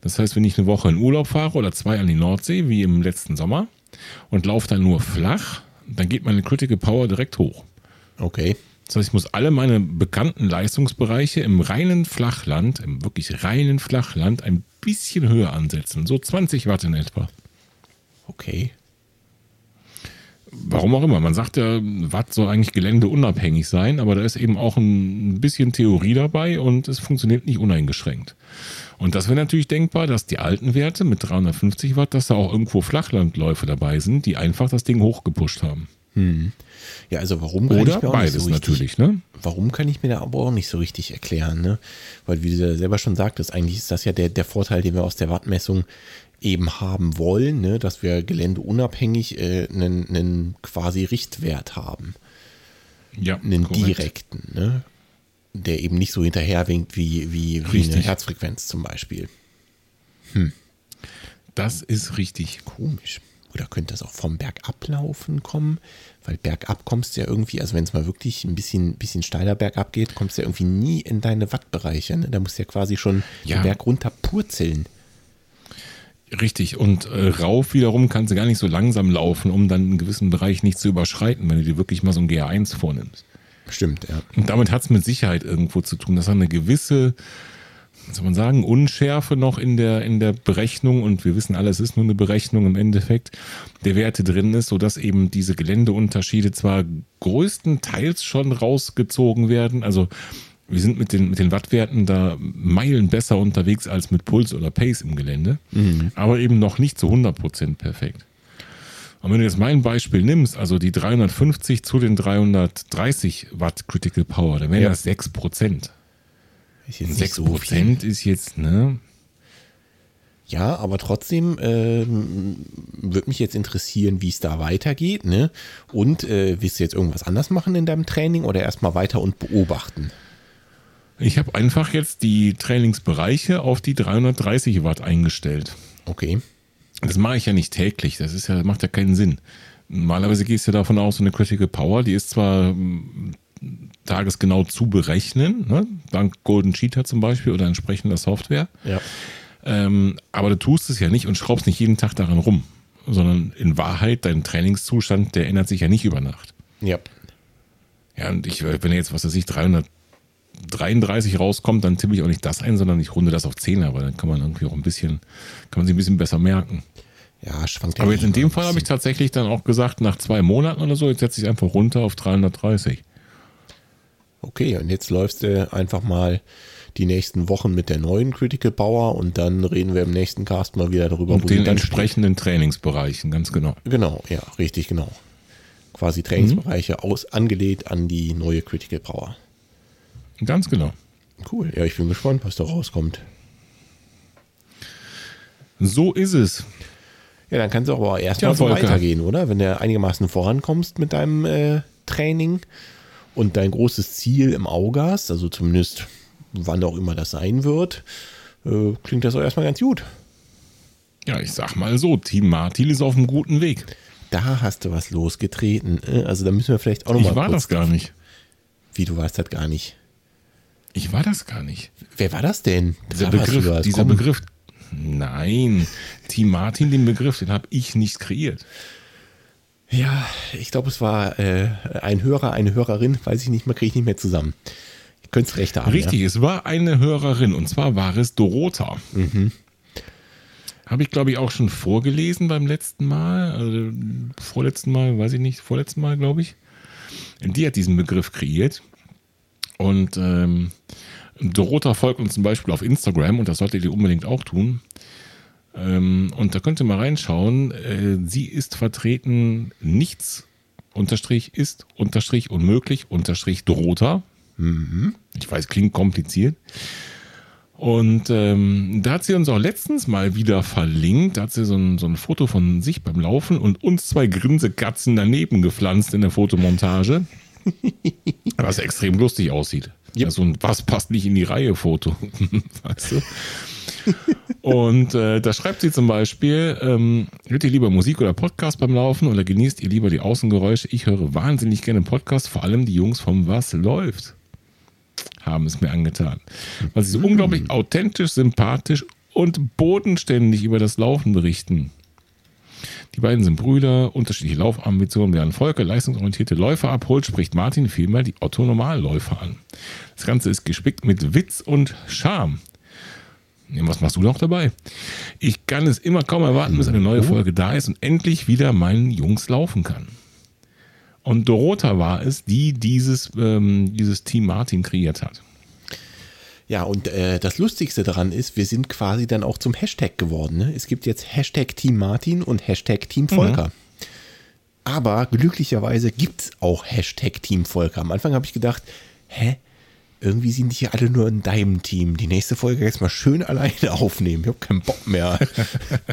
Das heißt, wenn ich eine Woche in Urlaub fahre oder zwei an die Nordsee, wie im letzten Sommer, und laufe dann nur flach, dann geht meine Critical Power direkt hoch. Okay. Das heißt, ich muss alle meine bekannten Leistungsbereiche im reinen Flachland, im wirklich reinen Flachland, ein bisschen höher ansetzen. So 20 Watt in etwa. Okay. Warum auch immer. Man sagt ja, Watt soll eigentlich geländeunabhängig sein, aber da ist eben auch ein bisschen Theorie dabei und es funktioniert nicht uneingeschränkt. Und das wäre natürlich denkbar, dass die alten Werte mit 350 Watt, dass da auch irgendwo Flachlandläufe dabei sind, die einfach das Ding hochgepusht haben. Hm. Ja, also warum kann Oder ich mir beides so richtig, natürlich, ne? Warum kann ich mir da aber auch nicht so richtig erklären, ne? Weil wie du selber schon sagtest, eigentlich ist das ja der, der Vorteil, den wir aus der Wattmessung eben haben wollen, ne? dass wir geländeunabhängig äh, einen, einen quasi Richtwert haben. Ja, einen korrekt. direkten, ne? Der eben nicht so hinterherwinkt wie, wie, wie eine Herzfrequenz zum Beispiel. Hm. Das ist richtig. Komisch. Oder könnte das auch vom Bergablaufen kommen? Weil bergab kommst du ja irgendwie, also wenn es mal wirklich ein bisschen, bisschen steiler bergab geht, kommst du ja irgendwie nie in deine Wattbereiche. Ne? Da musst du ja quasi schon ja. den Berg runter purzeln. Richtig, und äh, rauf wiederum kannst du gar nicht so langsam laufen, um dann einen gewissen Bereich nicht zu überschreiten, wenn du dir wirklich mal so ein GR1 vornimmst. Stimmt, ja. Und damit hat es mit Sicherheit irgendwo zu tun, dass er eine gewisse soll man sagen, Unschärfe noch in der, in der Berechnung und wir wissen alle, es ist nur eine Berechnung im Endeffekt, der Werte drin ist, sodass eben diese Geländeunterschiede zwar größtenteils schon rausgezogen werden, also wir sind mit den, mit den Wattwerten da Meilen besser unterwegs als mit Puls oder Pace im Gelände, mhm. aber eben noch nicht zu 100% perfekt. Und wenn du jetzt mein Beispiel nimmst, also die 350 zu den 330 Watt Critical Power, dann wären ja. das 6 Prozent. Ist jetzt 6 so Prozent ist jetzt, ne? Ja, aber trotzdem äh, würde mich jetzt interessieren, wie es da weitergeht. Ne? Und äh, willst du jetzt irgendwas anders machen in deinem Training oder erstmal weiter und beobachten? Ich habe einfach jetzt die Trainingsbereiche auf die 330 Watt eingestellt. Okay. Das mache ich ja nicht täglich, das ist ja, macht ja keinen Sinn. Normalerweise gehst du davon aus, so eine Critical Power, die ist zwar tagesgenau zu berechnen, ne? dank Golden Cheetah zum Beispiel oder entsprechender Software. Ja. Ähm, aber du tust es ja nicht und schraubst nicht jeden Tag daran rum, sondern in Wahrheit, dein Trainingszustand, der ändert sich ja nicht über Nacht. Ja. Ja, und ich, wenn jetzt, was weiß ich, 300 33 rauskommt, dann tippe ich auch nicht das ein, sondern ich runde das auf 10er, weil dann kann man irgendwie auch ein bisschen, kann man sich ein bisschen besser merken. Ja, schwankt Aber jetzt in dem Fall habe ich tatsächlich dann auch gesagt, nach zwei Monaten oder so, jetzt setze ich einfach runter auf 330. Okay, und jetzt läufst du einfach mal die nächsten Wochen mit der neuen Critical Power und dann reden wir im nächsten Cast mal wieder darüber. Und den entsprechenden steht. Trainingsbereichen, ganz genau. Genau, ja, richtig, genau. Quasi Trainingsbereiche mhm. aus, angelegt an die neue Critical Power. Ganz genau. Cool, ja, ich bin gespannt, was da rauskommt. So ist es. Ja, dann kannst du aber erstmal so weitergehen, oder? Wenn du einigermaßen vorankommst mit deinem äh, Training und dein großes Ziel im Auge hast, also zumindest wann auch immer das sein wird, äh, klingt das auch erstmal ganz gut. Ja, ich sag mal so, Team Martin ist auf einem guten Weg. Da hast du was losgetreten. Äh, also da müssen wir vielleicht auch nochmal. Ich war das gar nicht. Wie, du warst das gar nicht? Ich war das gar nicht. Wer war das denn? Dieser Begriff, dieser Begriff. Nein, Team Martin, den Begriff, den habe ich nicht kreiert. Ja, ich glaube, es war äh, ein Hörer, eine Hörerin, weiß ich nicht mehr, kriege ich nicht mehr zusammen. Ich könnte es recht haben. Richtig, ja. es war eine Hörerin und zwar war es Dorota. Mhm. Habe ich, glaube ich, auch schon vorgelesen beim letzten Mal. Also, vorletzten Mal, weiß ich nicht, vorletzten Mal, glaube ich. Die hat diesen Begriff kreiert. Und ähm, Dorota folgt uns zum Beispiel auf Instagram und das solltet ihr unbedingt auch tun. Ähm, und da könnt ihr mal reinschauen. Äh, sie ist vertreten nichts unterstrich ist unterstrich unmöglich unterstrich Dorota. Mhm. Ich weiß, klingt kompliziert. Und ähm, da hat sie uns auch letztens mal wieder verlinkt. Da hat sie so ein, so ein Foto von sich beim Laufen und uns zwei Grinsekatzen daneben gepflanzt in der Fotomontage. (laughs) was extrem lustig aussieht. Ja. So ein Was passt nicht in die Reihe Foto. (laughs) weißt du? Und äh, da schreibt sie zum Beispiel, ähm, hört ihr lieber Musik oder Podcast beim Laufen oder genießt ihr lieber die Außengeräusche? Ich höre wahnsinnig gerne Podcast, vor allem die Jungs vom Was läuft haben es mir angetan. Weil sie so mhm. unglaublich authentisch, sympathisch und bodenständig über das Laufen berichten. Die beiden sind Brüder, unterschiedliche Laufambitionen. Während Volker leistungsorientierte Läufer abholt, spricht Martin vielmehr die Otto-Normalläufer an. Das Ganze ist gespickt mit Witz und Charme. Was machst du noch dabei? Ich kann es immer kaum erwarten, bis eine neue. Folge da ist und endlich wieder meinen Jungs laufen kann. Und Dorota war es, die dieses, ähm, dieses Team Martin kreiert hat. Ja, und äh, das Lustigste daran ist, wir sind quasi dann auch zum Hashtag geworden. Ne? Es gibt jetzt Hashtag Team Martin und Hashtag Team Volker. Mhm. Aber glücklicherweise gibt es auch Hashtag Team Volker. Am Anfang habe ich gedacht, hä? Irgendwie sind die hier alle nur in deinem Team. Die nächste Folge jetzt mal schön (laughs) alleine aufnehmen. Ich habe keinen Bock mehr.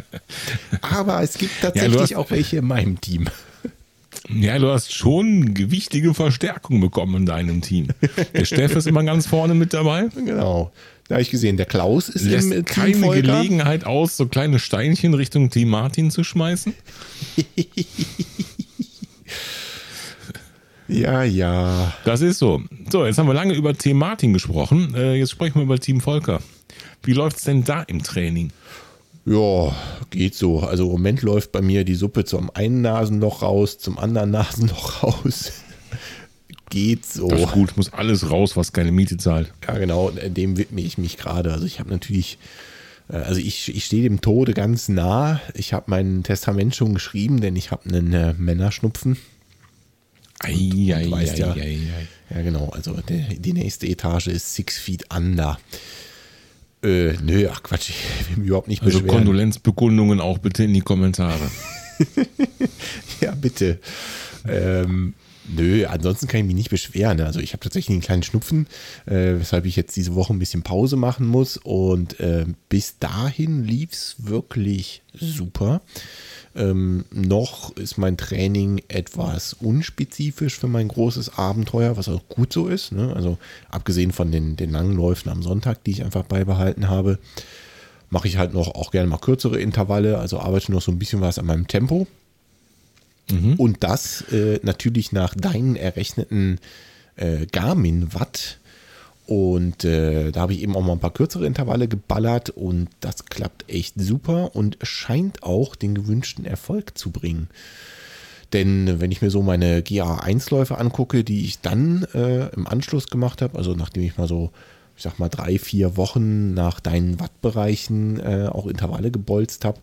(laughs) Aber es gibt tatsächlich ja, auch welche in meinem Team. Ja, du hast schon gewichtige Verstärkung bekommen in deinem Team. Der Steff ist immer ganz vorne mit dabei. Genau. Da habe ich gesehen, der Klaus ist Lässt im Team keine Volker. Gelegenheit aus, so kleine Steinchen Richtung Team Martin zu schmeißen. (laughs) Ja, ja. Das ist so. So, jetzt haben wir lange über Team Martin gesprochen. Äh, jetzt sprechen wir über Team Volker. Wie läuft es denn da im Training? Ja, geht so. Also im Moment läuft bei mir die Suppe zum einen Nasenloch raus, zum anderen Nasenloch (laughs) raus. geht so. Das ist gut, muss alles raus, was keine Miete zahlt. Ja, genau, dem widme ich mich gerade. Also ich habe natürlich, äh, also ich, ich stehe dem Tode ganz nah. Ich habe mein Testament schon geschrieben, denn ich habe einen äh, Männerschnupfen. Ei, ei, ei, ja, ei, ja, genau. Also die, die nächste Etage ist Six Feet Under. Äh, nö, ach Quatsch, ich will mich überhaupt nicht also beschweren. Also Kondolenzbekundungen auch bitte in die Kommentare. (laughs) ja, bitte. Ähm, nö, ansonsten kann ich mich nicht beschweren. Also ich habe tatsächlich einen kleinen Schnupfen, äh, weshalb ich jetzt diese Woche ein bisschen Pause machen muss. Und äh, bis dahin lief es wirklich super. Ähm, noch ist mein Training etwas unspezifisch für mein großes Abenteuer, was auch gut so ist. Ne? Also abgesehen von den, den langen Läufen am Sonntag, die ich einfach beibehalten habe, mache ich halt noch auch gerne mal kürzere Intervalle, also arbeite noch so ein bisschen was an meinem Tempo. Mhm. Und das äh, natürlich nach deinen errechneten äh, Garmin-Watt und äh, da habe ich eben auch mal ein paar kürzere Intervalle geballert und das klappt echt super und scheint auch den gewünschten Erfolg zu bringen. Denn wenn ich mir so meine GA1-Läufe angucke, die ich dann äh, im Anschluss gemacht habe, also nachdem ich mal so, ich sag mal, drei, vier Wochen nach deinen Wattbereichen äh, auch Intervalle gebolzt habe,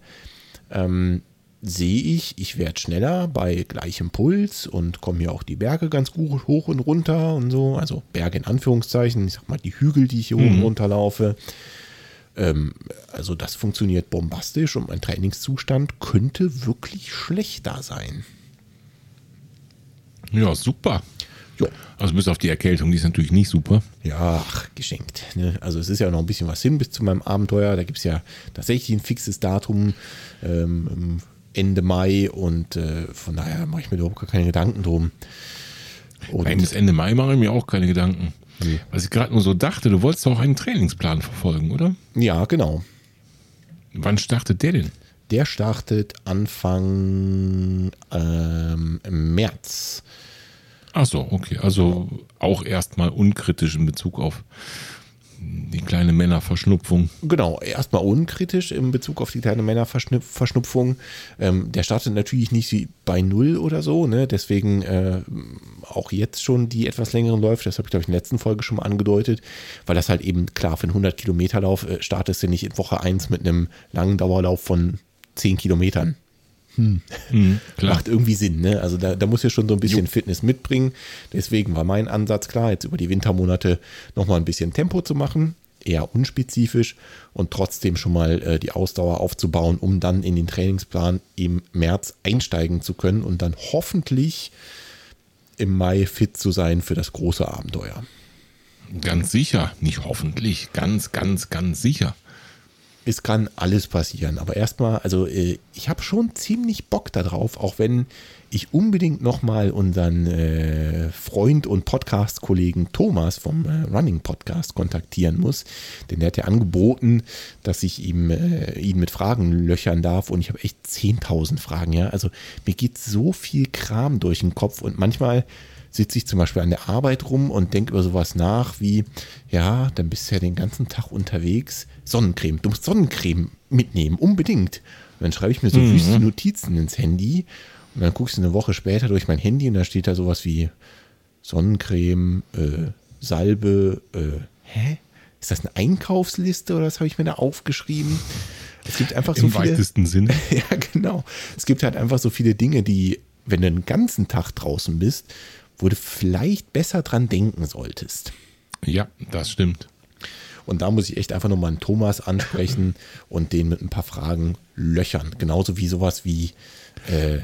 ähm, sehe ich, ich werde schneller bei gleichem Puls und komme hier auch die Berge ganz gut hoch und runter und so. Also Berge in Anführungszeichen, ich sag mal die Hügel, die ich hier mhm. hoch und runter laufe. Ähm, also das funktioniert bombastisch und mein Trainingszustand könnte wirklich schlechter sein. Ja, super. Jo. Also bis auf die Erkältung, die ist natürlich nicht super. Ja, ach, geschenkt. Ne? Also es ist ja noch ein bisschen was hin bis zu meinem Abenteuer. Da gibt es ja tatsächlich ein fixes Datum. Ähm, Ende Mai und äh, von daher mache ich mir überhaupt gar keine Gedanken drum. Und bis Ende Mai mache ich mir auch keine Gedanken. Nee. Was ich gerade nur so dachte, du wolltest auch einen Trainingsplan verfolgen, oder? Ja, genau. Wann startet der denn? Der startet Anfang ähm, März. Ach so, okay. Also auch erstmal unkritisch in Bezug auf die kleine Männerverschnupfung. Genau, erstmal unkritisch in Bezug auf die kleine Männerverschnupfung. Ähm, der startet natürlich nicht bei Null oder so, ne? deswegen äh, auch jetzt schon die etwas längeren Läufe, das habe ich glaube ich in der letzten Folge schon mal angedeutet, weil das halt eben klar für einen 100 Kilometer Lauf äh, startest du nicht in Woche 1 mit einem langen Dauerlauf von 10 Kilometern. Hm. Mhm, Macht irgendwie Sinn, ne? Also da, da muss ja schon so ein bisschen jo. Fitness mitbringen. Deswegen war mein Ansatz klar, jetzt über die Wintermonate nochmal ein bisschen Tempo zu machen, eher unspezifisch und trotzdem schon mal äh, die Ausdauer aufzubauen, um dann in den Trainingsplan im März einsteigen zu können und dann hoffentlich im Mai fit zu sein für das große Abenteuer. Ganz sicher, nicht hoffentlich, ganz, ganz, ganz sicher es kann alles passieren. Aber erstmal, also äh, ich habe schon ziemlich Bock darauf, auch wenn ich unbedingt nochmal unseren äh, Freund und Podcast-Kollegen Thomas vom äh, Running Podcast kontaktieren muss. Denn der hat ja angeboten, dass ich ihm, äh, ihn mit Fragen löchern darf. Und ich habe echt 10.000 Fragen, ja. Also mir geht so viel Kram durch den Kopf und manchmal sitze ich zum Beispiel an der Arbeit rum und denke über sowas nach wie, ja, dann bist du ja den ganzen Tag unterwegs. Sonnencreme, du musst Sonnencreme mitnehmen, unbedingt. Und dann schreibe ich mir so mhm. wüste Notizen ins Handy und dann guckst du eine Woche später durch mein Handy und da steht da sowas wie Sonnencreme, äh, Salbe, äh, hä? Ist das eine Einkaufsliste oder was habe ich mir da aufgeschrieben? Es gibt einfach so Im viele. Im weitesten Sinne. (laughs) ja, genau. Es gibt halt einfach so viele Dinge, die, wenn du den ganzen Tag draußen bist, wo du vielleicht besser dran denken solltest. Ja, das stimmt. Und da muss ich echt einfach nochmal einen Thomas ansprechen (laughs) und den mit ein paar Fragen löchern. Genauso wie sowas wie, äh,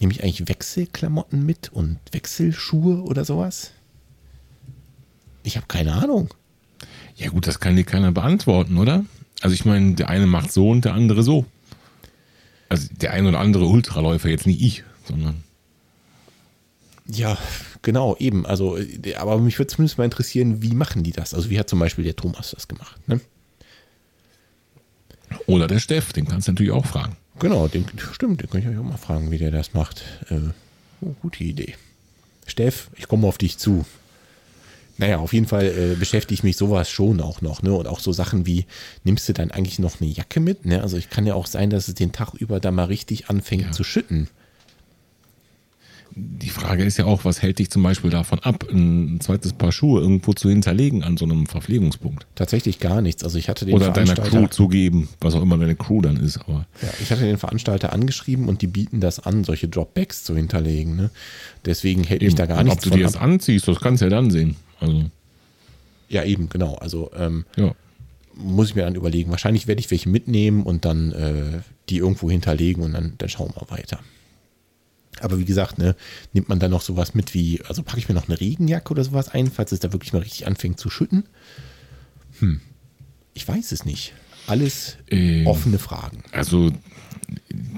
nehme ich eigentlich Wechselklamotten mit und Wechselschuhe oder sowas? Ich habe keine Ahnung. Ja gut, das kann dir keiner beantworten, oder? Also ich meine, der eine macht so und der andere so. Also der eine oder andere Ultraläufer, jetzt nicht ich, sondern ja, genau, eben. Also, äh, aber mich würde zumindest mal interessieren, wie machen die das? Also, wie hat zum Beispiel der Thomas das gemacht? Ne? Oder der Steff, den kannst du natürlich auch fragen. Genau, den, stimmt, den kann ich euch auch mal fragen, wie der das macht. Äh, oh, gute Idee. Steff, ich komme auf dich zu. Naja, auf jeden Fall äh, beschäftige ich mich sowas schon auch noch, ne? Und auch so Sachen wie, nimmst du dann eigentlich noch eine Jacke mit? Ne? Also ich kann ja auch sein, dass es den Tag über da mal richtig anfängt ja. zu schütten die Frage ist ja auch, was hält dich zum Beispiel davon ab, ein zweites Paar Schuhe irgendwo zu hinterlegen an so einem Verpflegungspunkt? Tatsächlich gar nichts. Also ich hatte den Oder deiner Crew zu geben, was auch immer deine Crew dann ist. Aber ja, ich hatte den Veranstalter angeschrieben und die bieten das an, solche Dropbacks zu hinterlegen. Ne? Deswegen hält eben. mich da gar nichts davon Ob du dir das anziehst, das kannst du ja dann sehen. Also. Ja, eben, genau. Also ähm, ja. muss ich mir dann überlegen. Wahrscheinlich werde ich welche mitnehmen und dann äh, die irgendwo hinterlegen und dann, dann schauen wir weiter. Aber wie gesagt, ne, nimmt man dann noch sowas mit wie, also packe ich mir noch eine Regenjacke oder sowas ein, falls es da wirklich mal richtig anfängt zu schütten? Hm, ich weiß es nicht. Alles äh, offene Fragen. Also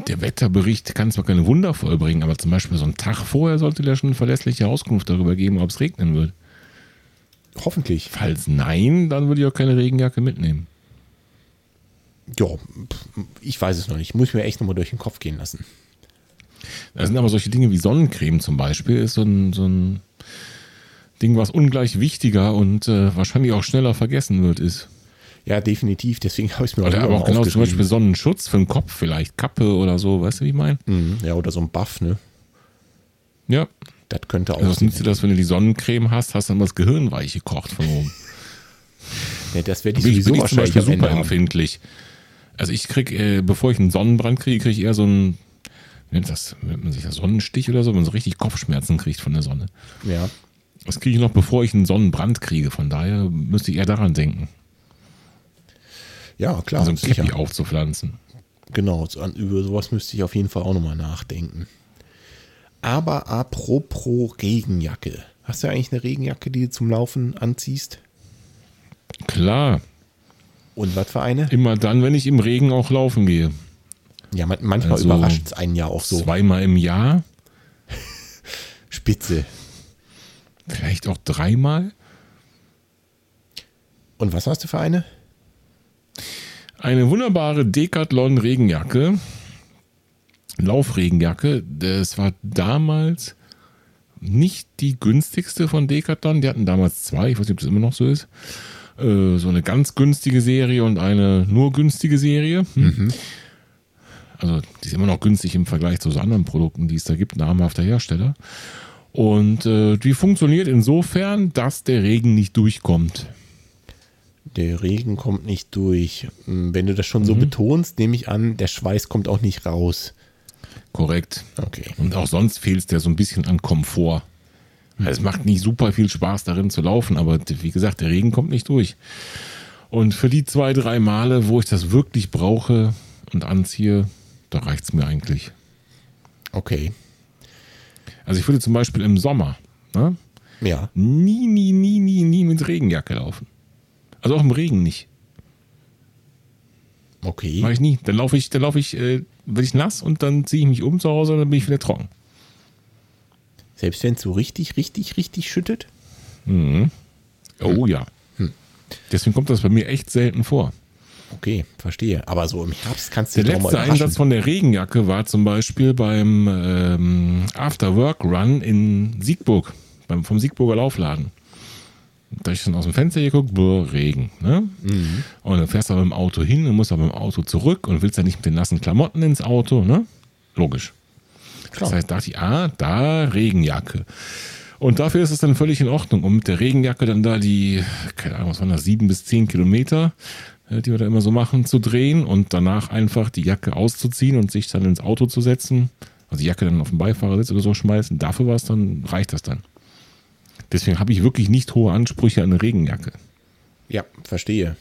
der Wetterbericht kann zwar keine Wunder vollbringen, aber zum Beispiel so einen Tag vorher sollte der schon eine verlässliche Auskunft darüber geben, ob es regnen wird. Hoffentlich. Falls nein, dann würde ich auch keine Regenjacke mitnehmen. Ja, ich weiß es noch nicht. Muss ich mir echt nochmal durch den Kopf gehen lassen. Da sind aber solche Dinge wie Sonnencreme zum Beispiel, ist so ein, so ein Ding, was ungleich wichtiger und äh, wahrscheinlich auch schneller vergessen wird, ist. Ja, definitiv. Deswegen habe ich es mir oder auch, aber auch genau zum Beispiel Sonnenschutz für den Kopf, vielleicht Kappe oder so, weißt du, wie ich meine? Mhm, ja, oder so ein Buff, ne? Ja. Das könnte auch. Also was nützt dir das, wenn du die Sonnencreme hast, hast du dann das Gehirn weich gekocht von oben. (laughs) ja, das werde ich bin sowieso ich, bin ich zum wahrscheinlich Beispiel am Ende super empfindlich. Also ich krieg, äh, bevor ich einen Sonnenbrand kriege, kriege ich eher so einen, wie nennt das, nennt man sich das Sonnenstich oder so, wenn man so richtig Kopfschmerzen kriegt von der Sonne. Ja. Das kriege ich noch, bevor ich einen Sonnenbrand kriege. Von daher müsste ich eher daran denken, Ja, klar. also ein sicher. Käppi aufzupflanzen. Genau, über sowas müsste ich auf jeden Fall auch nochmal nachdenken. Aber apropos Regenjacke. Hast du eigentlich eine Regenjacke, die du zum Laufen anziehst? Klar, Und was für eine? immer dann, wenn ich im Regen auch laufen gehe. Ja, man, manchmal Also, überrascht es einen ja auch so. Zweimal im Jahr, (laughs) Spitze. vielleicht auch dreimal. Und was hast du für eine? Eine wunderbare Decathlon Regenjacke. Laufregenjacke. Das war damals nicht die günstigste von Decathlon. Die hatten damals zwei. Ich weiß nicht, ob das immer noch so ist. Äh, So eine ganz günstige Serie und eine nur günstige Serie. Hm. Also die ist immer noch günstig im Vergleich zu so anderen Produkten, die es da gibt, namhafter Hersteller. Und äh, die funktioniert insofern, dass der Regen nicht durchkommt. Der Regen kommt nicht durch. Wenn du das schon so Mhm. betonst, nehme ich an, der Schweiß kommt auch nicht raus. Korrekt. Okay. Und auch sonst fehlt es dir so ein bisschen an Komfort. Also es macht nicht super viel Spaß darin zu laufen, aber wie gesagt, der Regen kommt nicht durch. Und für die zwei, drei Male, wo ich das wirklich brauche und anziehe, da reicht es mir eigentlich. Okay. Also ich würde zum Beispiel im Sommer ne, Ja. nie, nie, nie, nie, nie mit Regenjacke laufen. Also auch im Regen nicht. Okay. Mache ich nie. Dann laufe ich, dann laufe ich, äh, werde ich nass und dann ziehe ich mich um zu Hause und dann bin ich wieder trocken. Selbst wenn es so richtig, richtig, richtig schüttet? Oh ja. Deswegen kommt das bei mir echt selten vor. Okay, verstehe. Aber so im Herbst kannst du Der dich doch mal letzte. Einsatz von der Regenjacke war zum Beispiel beim ähm, After Work Run in Siegburg, beim, vom Siegburger Laufladen. Da ich dann aus dem Fenster geguckt, boah, Regen. Ne? Mhm. Und dann fährst du aber mit dem Auto hin und musst aber mit dem Auto zurück und willst ja nicht mit den nassen Klamotten ins Auto. Ne? Logisch. Klar. Das heißt, dachte ich, ah, da Regenjacke. Und dafür ist es dann völlig in Ordnung, um mit der Regenjacke dann da die, keine Ahnung, was waren das, sieben bis zehn Kilometer, die wir da immer so machen, zu drehen und danach einfach die Jacke auszuziehen und sich dann ins Auto zu setzen, also die Jacke dann auf den Beifahrersitz oder so schmeißen. Dafür war es dann, reicht das dann. Deswegen habe ich wirklich nicht hohe Ansprüche an eine Regenjacke. Ja, verstehe.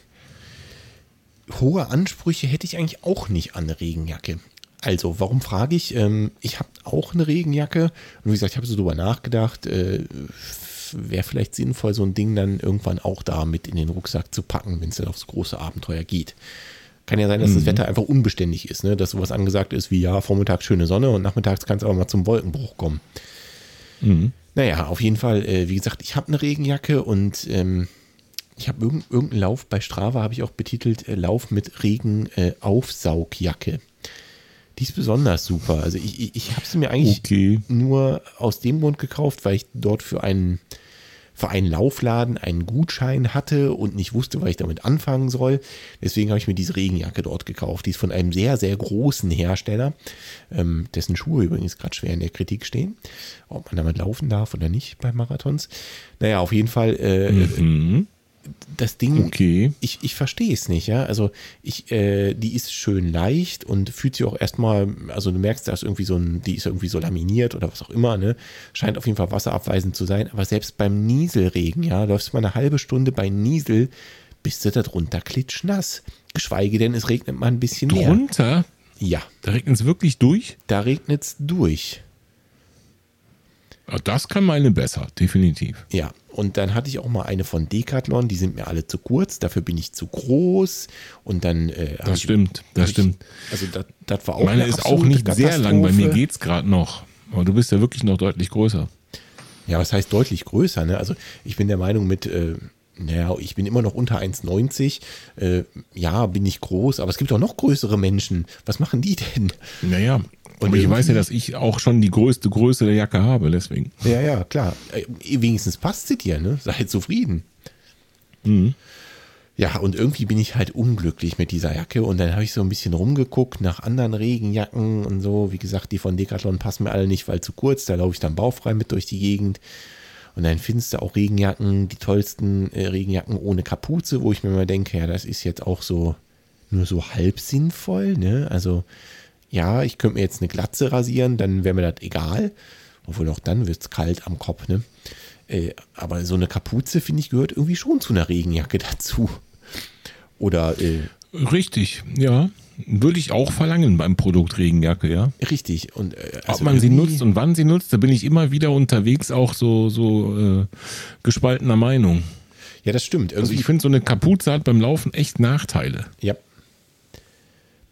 Hohe Ansprüche hätte ich eigentlich auch nicht an eine Regenjacke. Also, warum frage ich? Ähm, ich habe auch eine Regenjacke und wie gesagt, ich habe so drüber nachgedacht, äh, wäre vielleicht sinnvoll, so ein Ding dann irgendwann auch da mit in den Rucksack zu packen, wenn es dann aufs große Abenteuer geht. Kann ja sein, dass das Wetter einfach unbeständig ist, ne? dass sowas angesagt ist wie ja, vormittags schöne Sonne und nachmittags kann es aber mal zum Wolkenbruch kommen. Naja, auf jeden Fall, äh, wie gesagt, ich habe eine Regenjacke und ähm, ich habe irgendeinen irgendeinen Lauf bei Strava, habe ich auch betitelt, äh, Lauf mit Regenaufsaugjacke. Die ist besonders super. Also ich, ich, ich habe sie mir eigentlich Okay. nur aus dem Grund gekauft, weil ich dort für einen, für einen Laufladen einen Gutschein hatte und nicht wusste, was ich damit anfangen soll. Deswegen habe ich mir diese Regenjacke dort gekauft. Die ist von einem sehr, sehr großen Hersteller, ähm, dessen Schuhe übrigens gerade schwer in der Kritik stehen. Ob man damit laufen darf oder nicht bei Marathons. Naja, auf jeden Fall, äh, Mhm. Das Ding, Okay. ich, ich verstehe es nicht, ja. Also ich, äh, die ist schön leicht und fühlt sich auch erstmal, also du merkst, da ist irgendwie so ein, die ist irgendwie so laminiert oder was auch immer, ne? Scheint auf jeden Fall wasserabweisend zu sein. Aber selbst beim Nieselregen, ja, läufst du mal eine halbe Stunde bei Niesel, bist du da drunter klitschnass. Geschweige denn, es regnet mal ein bisschen mehr. Drunter, Ja, da regnet es wirklich durch. da regnet es durch. Ja, Das kann meine besser, definitiv. Ja, und dann hatte ich auch mal eine von Decathlon, die sind mir alle zu kurz, dafür bin ich zu groß und dann äh, Das ich- stimmt, das hab ich- stimmt. Also das, das war auch Meine eine ist auch nicht sehr lang, bei mir Katastrophe. geht's gerade noch. Aber du bist ja wirklich noch deutlich größer. Ja, was heißt deutlich größer, ne? Also ich bin der Meinung mit, äh, naja, ich bin immer noch unter 1,90. Äh, ja, bin ich groß, aber es gibt auch noch größere Menschen. Was machen die denn? Naja, Und ich weiß ja, dass ich auch schon die größte Größe der Jacke habe, deswegen. Ja, ja, klar. Äh, wenigstens passt sie dir, ne? Sei zufrieden. Mhm. Ja, und irgendwie bin ich halt unglücklich mit dieser Jacke und dann habe ich so ein bisschen rumgeguckt nach anderen Regenjacken und so. Wie gesagt, die von Decathlon passen mir alle nicht, weil zu kurz. Da laufe ich dann baufrei mit durch die Gegend. Und dann findest du auch Regenjacken, die tollsten äh, Regenjacken ohne Kapuze, wo ich mir mal denke, ja, das ist jetzt auch so nur so halb sinnvoll. Ne? Also ja, ich könnte mir jetzt eine Glatze rasieren, dann wäre mir das egal. Obwohl auch dann wird es kalt am Kopf. Ne? Äh, aber so eine Kapuze, finde ich, gehört irgendwie schon zu einer Regenjacke (laughs) dazu. Oder äh, Richtig, ja. Würde ich auch verlangen beim Produkt Regenjacke, ja. Richtig. Und, äh, also Ob man sie nutzt und wann sie nutzt, da bin ich immer wieder unterwegs auch so, so äh, gespaltener Meinung. Ja, das stimmt. Irgendwie also ich finde, so eine Kapuze hat beim Laufen echt Nachteile. Ja,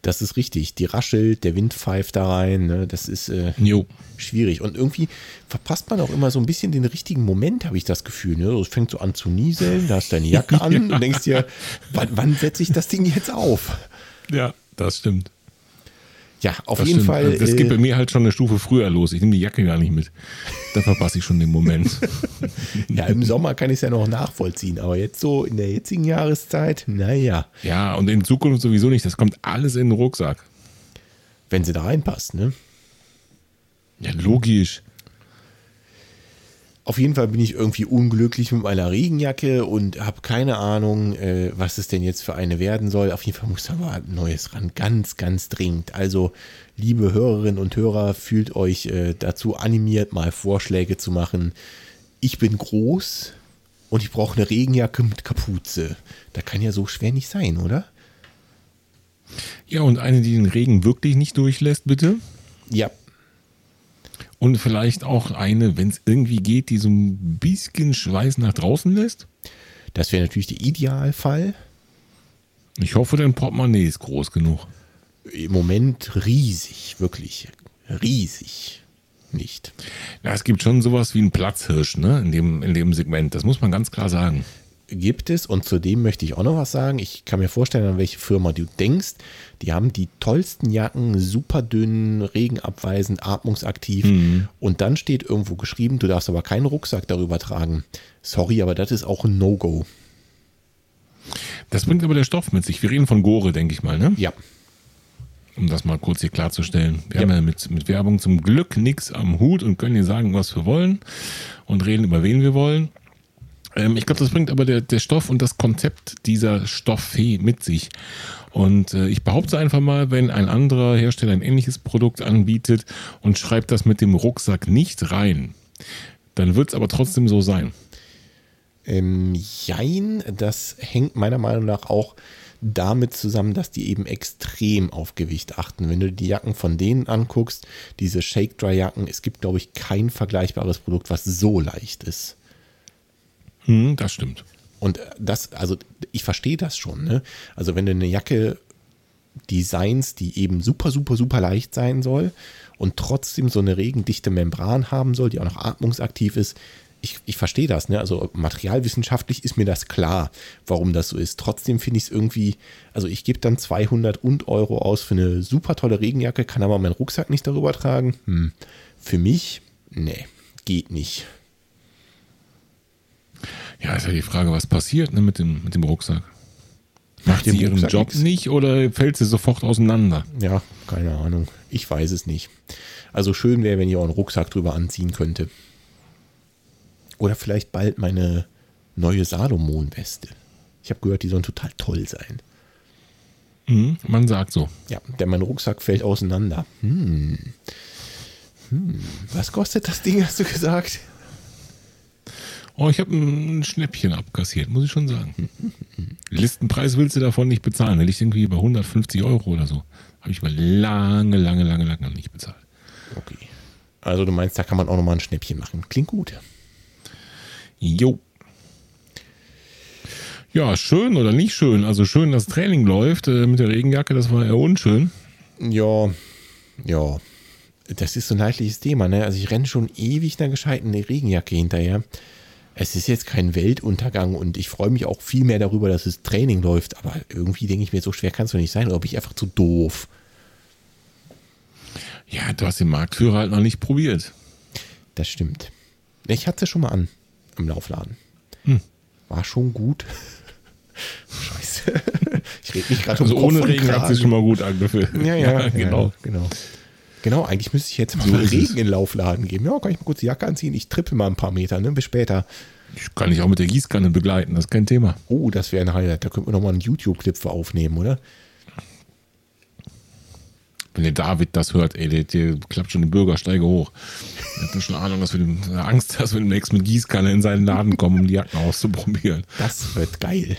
das ist richtig. Die raschelt, der Wind pfeift da rein. Ne? Das ist äh, schwierig. Und irgendwie verpasst man auch immer so ein bisschen den richtigen Moment, habe ich das Gefühl. Ne? Es fängt so an zu nieseln, da hast du deine Jacke (laughs) an ja. und denkst dir, wann, wann setze ich das Ding jetzt auf? Ja, das stimmt. Ja, auf das jeden stimmt. Fall. Das geht bei äh, mir halt schon eine Stufe früher los. Ich nehme die Jacke gar nicht mit. Da verpasse ich schon den Moment. (laughs) ja, im Sommer kann ich es ja noch nachvollziehen, aber jetzt so in der jetzigen Jahreszeit, naja. Ja, und in Zukunft sowieso nicht. Das kommt alles in den Rucksack. Wenn sie da reinpasst, ne? Ja, logisch. Auf jeden Fall bin ich irgendwie unglücklich mit meiner Regenjacke und habe keine Ahnung, äh, was es denn jetzt für eine werden soll. Auf jeden Fall muss aber ein neues ran. Ganz, ganz dringend. Also, liebe Hörerinnen und Hörer, fühlt euch äh, dazu animiert, mal Vorschläge zu machen. Ich bin groß und ich brauche eine Regenjacke mit Kapuze. Da kann ja so schwer nicht sein, oder? Ja, und eine, die den Regen wirklich nicht durchlässt, bitte? Ja, und vielleicht auch eine, wenn es irgendwie geht, die so ein bisschen Schweiß nach draußen lässt? Das wäre natürlich der Idealfall. Ich hoffe, dein Portemonnaie ist groß genug. Im Moment riesig, wirklich riesig. Nicht. Ja, es gibt schon sowas wie einen Platzhirsch ne? in, dem, in dem Segment. Das muss man ganz klar sagen gibt es und zudem möchte ich auch noch was sagen. Ich kann mir vorstellen, an welche Firma du denkst. Die haben die tollsten Jacken, super dünn, regenabweisend, atmungsaktiv. Mhm. Und dann steht irgendwo geschrieben, du darfst aber keinen Rucksack darüber tragen. Sorry, aber das ist auch ein No-Go. Das bringt aber der Stoff mit sich. Wir reden von Gore, denke ich mal, ne? Ja. Um das mal kurz hier klarzustellen. Wir ja. haben ja mit, mit Werbung zum Glück nichts am Hut und können hier sagen, was wir wollen und reden über wen wir wollen. Ähm, ich glaube, das bringt aber der, der Stoff und das Konzept dieser Stofffee mit sich. Und äh, ich behaupte einfach mal, wenn ein anderer Hersteller ein ähnliches Produkt anbietet und schreibt das mit dem Rucksack nicht rein, dann wird es aber trotzdem so sein. Ähm, jein, das hängt meiner Meinung nach auch damit zusammen, dass die eben extrem auf Gewicht achten. Wenn du die Jacken von denen anguckst, diese Shake-Dry-Jacken, es gibt, glaube ich, kein vergleichbares Produkt, was so leicht ist. Hm, das stimmt. Und das, also ich verstehe das schon. Ne? Also wenn du eine Jacke Designs, die eben super, super, super leicht sein soll und trotzdem so eine regendichte Membran haben soll, die auch noch atmungsaktiv ist, ich, ich verstehe das. Ne? Also materialwissenschaftlich ist mir das klar, warum das so ist. Trotzdem finde ich es irgendwie, also ich gebe dann 200 und Euro aus für eine super tolle Regenjacke, kann aber meinen Rucksack nicht darüber tragen. Hm. Für mich, nee, geht nicht. Ja, ist ja die Frage, was passiert ne, mit, dem, mit dem Rucksack. Macht sie ihren Rucksack Job nix. nicht oder fällt sie sofort auseinander? Ja, keine Ahnung. Ich weiß es nicht. Also schön wäre, wenn ich auch einen Rucksack drüber anziehen könnte. Oder vielleicht bald meine neue Salomon-Weste. Ich habe gehört, die sollen total toll sein. Mhm, man sagt so. Ja, denn mein Rucksack fällt auseinander. Hm. Hm. Was kostet das Ding, hast du gesagt? Oh, ich habe ein Schnäppchen abkassiert, muss ich schon sagen. Listenpreis willst du davon nicht bezahlen. Der liegt irgendwie bei 150 Euro oder so. Habe ich mal lange, lange, lange, lange nicht bezahlt. Okay. Also du meinst, da kann man auch nochmal ein Schnäppchen machen. Klingt gut. Jo. Ja, schön oder nicht schön. Also schön, dass Training läuft äh, mit der Regenjacke. Das war eher unschön. Ja, ja. Das ist so ein leidliches Thema. Ne? Also ich renne schon ewig einer gescheiten Regenjacke hinterher es ist jetzt kein Weltuntergang und ich freue mich auch viel mehr darüber, dass es Training läuft. Aber irgendwie denke ich mir, so schwer kann es doch nicht sein. Oder bin ich einfach zu doof? Ja, du hast den Marktführer halt noch nicht probiert. Das stimmt. Ich hatte es schon mal an im Laufladen. Hm. War schon gut. (laughs) Ich rede mich gerade also um ohne Regen hat sich schon mal gut angefühlt. Ja, ja, (laughs) ja genau. genau. Genau, eigentlich müsste ich jetzt mal, so Regen in den Laufladen geben. Ja, kann ich mal kurz die Jacke anziehen. Ich trippe mal ein paar Meter, ne? Bis später. Ich kann dich auch mit der Gießkanne begleiten, das ist kein Thema. Oh, das wäre ein Highlight. Da könnten wir nochmal einen YouTube-Clip für aufnehmen, oder? Wenn der David das hört, ey, der, der klappt schon die Bürgersteige hoch. Er hat schon Ahnung, dass wir dem, Angst, dass wir demnächst mit Gießkanne in seinen Laden kommen, um die Jacken auszuprobieren. Das wird geil.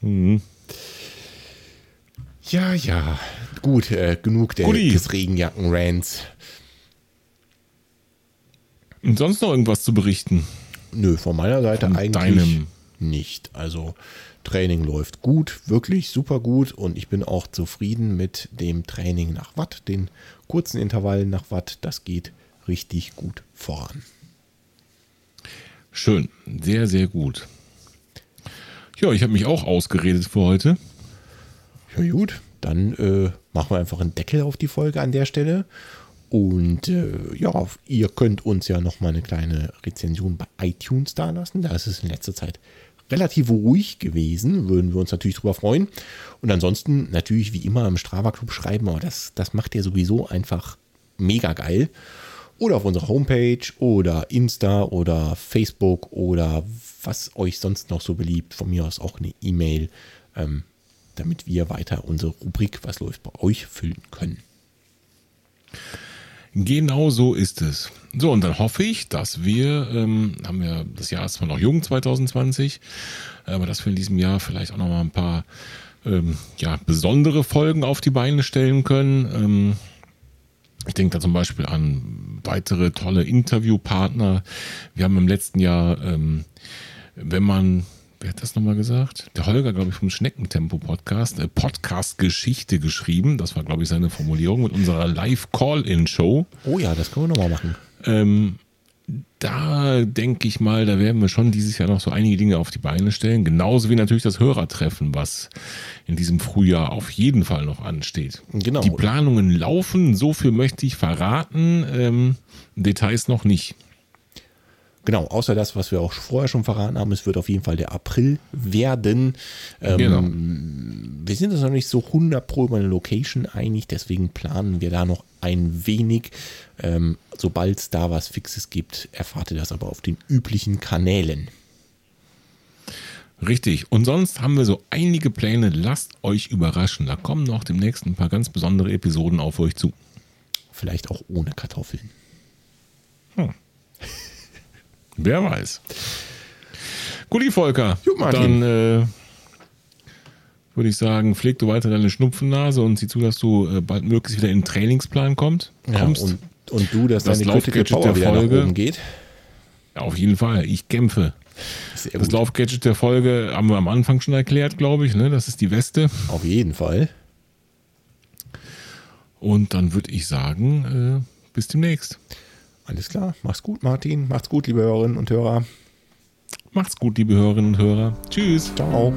Mhm. Ja, ja. Gut, äh, genug der, des Regenjacken-Rants. Und sonst noch irgendwas zu berichten? Nö, von meiner Seite von eigentlich deinem. nicht. Also Training läuft gut, wirklich super gut und ich bin auch zufrieden mit dem Training nach Watt, den kurzen Intervallen nach Watt. Das geht richtig gut voran. Schön, sehr, sehr gut. Ja, ich habe mich auch ausgeredet für heute. Ja gut, dann äh, machen wir einfach einen Deckel auf die Folge an der Stelle. Und äh, ja, ihr könnt uns ja nochmal eine kleine Rezension bei iTunes da lassen. Da ist es in letzter Zeit relativ ruhig gewesen. Würden wir uns natürlich drüber freuen. Und ansonsten natürlich wie immer im Strava Club schreiben, aber das, das macht ihr sowieso einfach mega geil. Oder auf unserer Homepage oder Insta oder Facebook oder was euch sonst noch so beliebt. Von mir aus auch eine E-Mail. Ähm, damit wir weiter unsere Rubrik Was läuft bei euch füllen können. Genau so ist es. So, und dann hoffe ich, dass wir, ähm, haben wir, das Jahr ist zwar noch jung, 2020, aber dass wir in diesem Jahr vielleicht auch noch mal ein paar ähm, ja, besondere Folgen auf die Beine stellen können. Ähm, ich denke da zum Beispiel an weitere tolle Interviewpartner. Wir haben im letzten Jahr, ähm, wenn man wer hat das nochmal gesagt? Der Holger, glaube ich, vom Schneckentempo-Podcast, äh, Podcast-Geschichte geschrieben. Das war, glaube ich, seine Formulierung mit unserer Live-Call-In-Show. Oh ja, das können wir nochmal machen. Ähm, da denke ich mal, da werden wir schon dieses Jahr noch so einige Dinge auf die Beine stellen. Genauso wie natürlich das Hörertreffen, was in diesem Frühjahr auf jeden Fall noch ansteht. Genau. Die Planungen laufen, so viel möchte ich verraten. Ähm, Details noch nicht. Genau, außer das, was wir auch vorher schon verraten haben, es wird auf jeden Fall der April werden. Ähm, genau. Wir sind uns noch nicht so 100 pro über eine Location einig, deswegen planen wir da noch ein wenig. Ähm, Sobald es da was Fixes gibt, erfahrt ihr das aber auf den üblichen Kanälen. Richtig. Und sonst haben wir so einige Pläne. Lasst euch überraschen. Da kommen noch demnächst ein paar ganz besondere Episoden auf euch zu. Vielleicht auch ohne Kartoffeln. Hm. Wer weiß. Guti, Volker. Gut, Dann äh, würde ich sagen, pfleg du weiter deine Schnupfennase und sieh zu, dass du äh, bald möglichst wieder in den Trainingsplan kommt, ja, kommst. Und, und du, dass das deine Laufgadget der Folge geht. Ja, auf jeden Fall. Ich kämpfe. Das Laufgadget der Folge haben wir am Anfang schon erklärt, glaube ich. Ne? Das ist die Weste. Auf jeden Fall. Und dann würde ich sagen, äh, bis demnächst. Alles klar. Mach's gut, Martin. Macht's gut, liebe Hörerinnen und Hörer. Macht's gut, liebe Hörerinnen und Hörer. Tschüss. Ciao.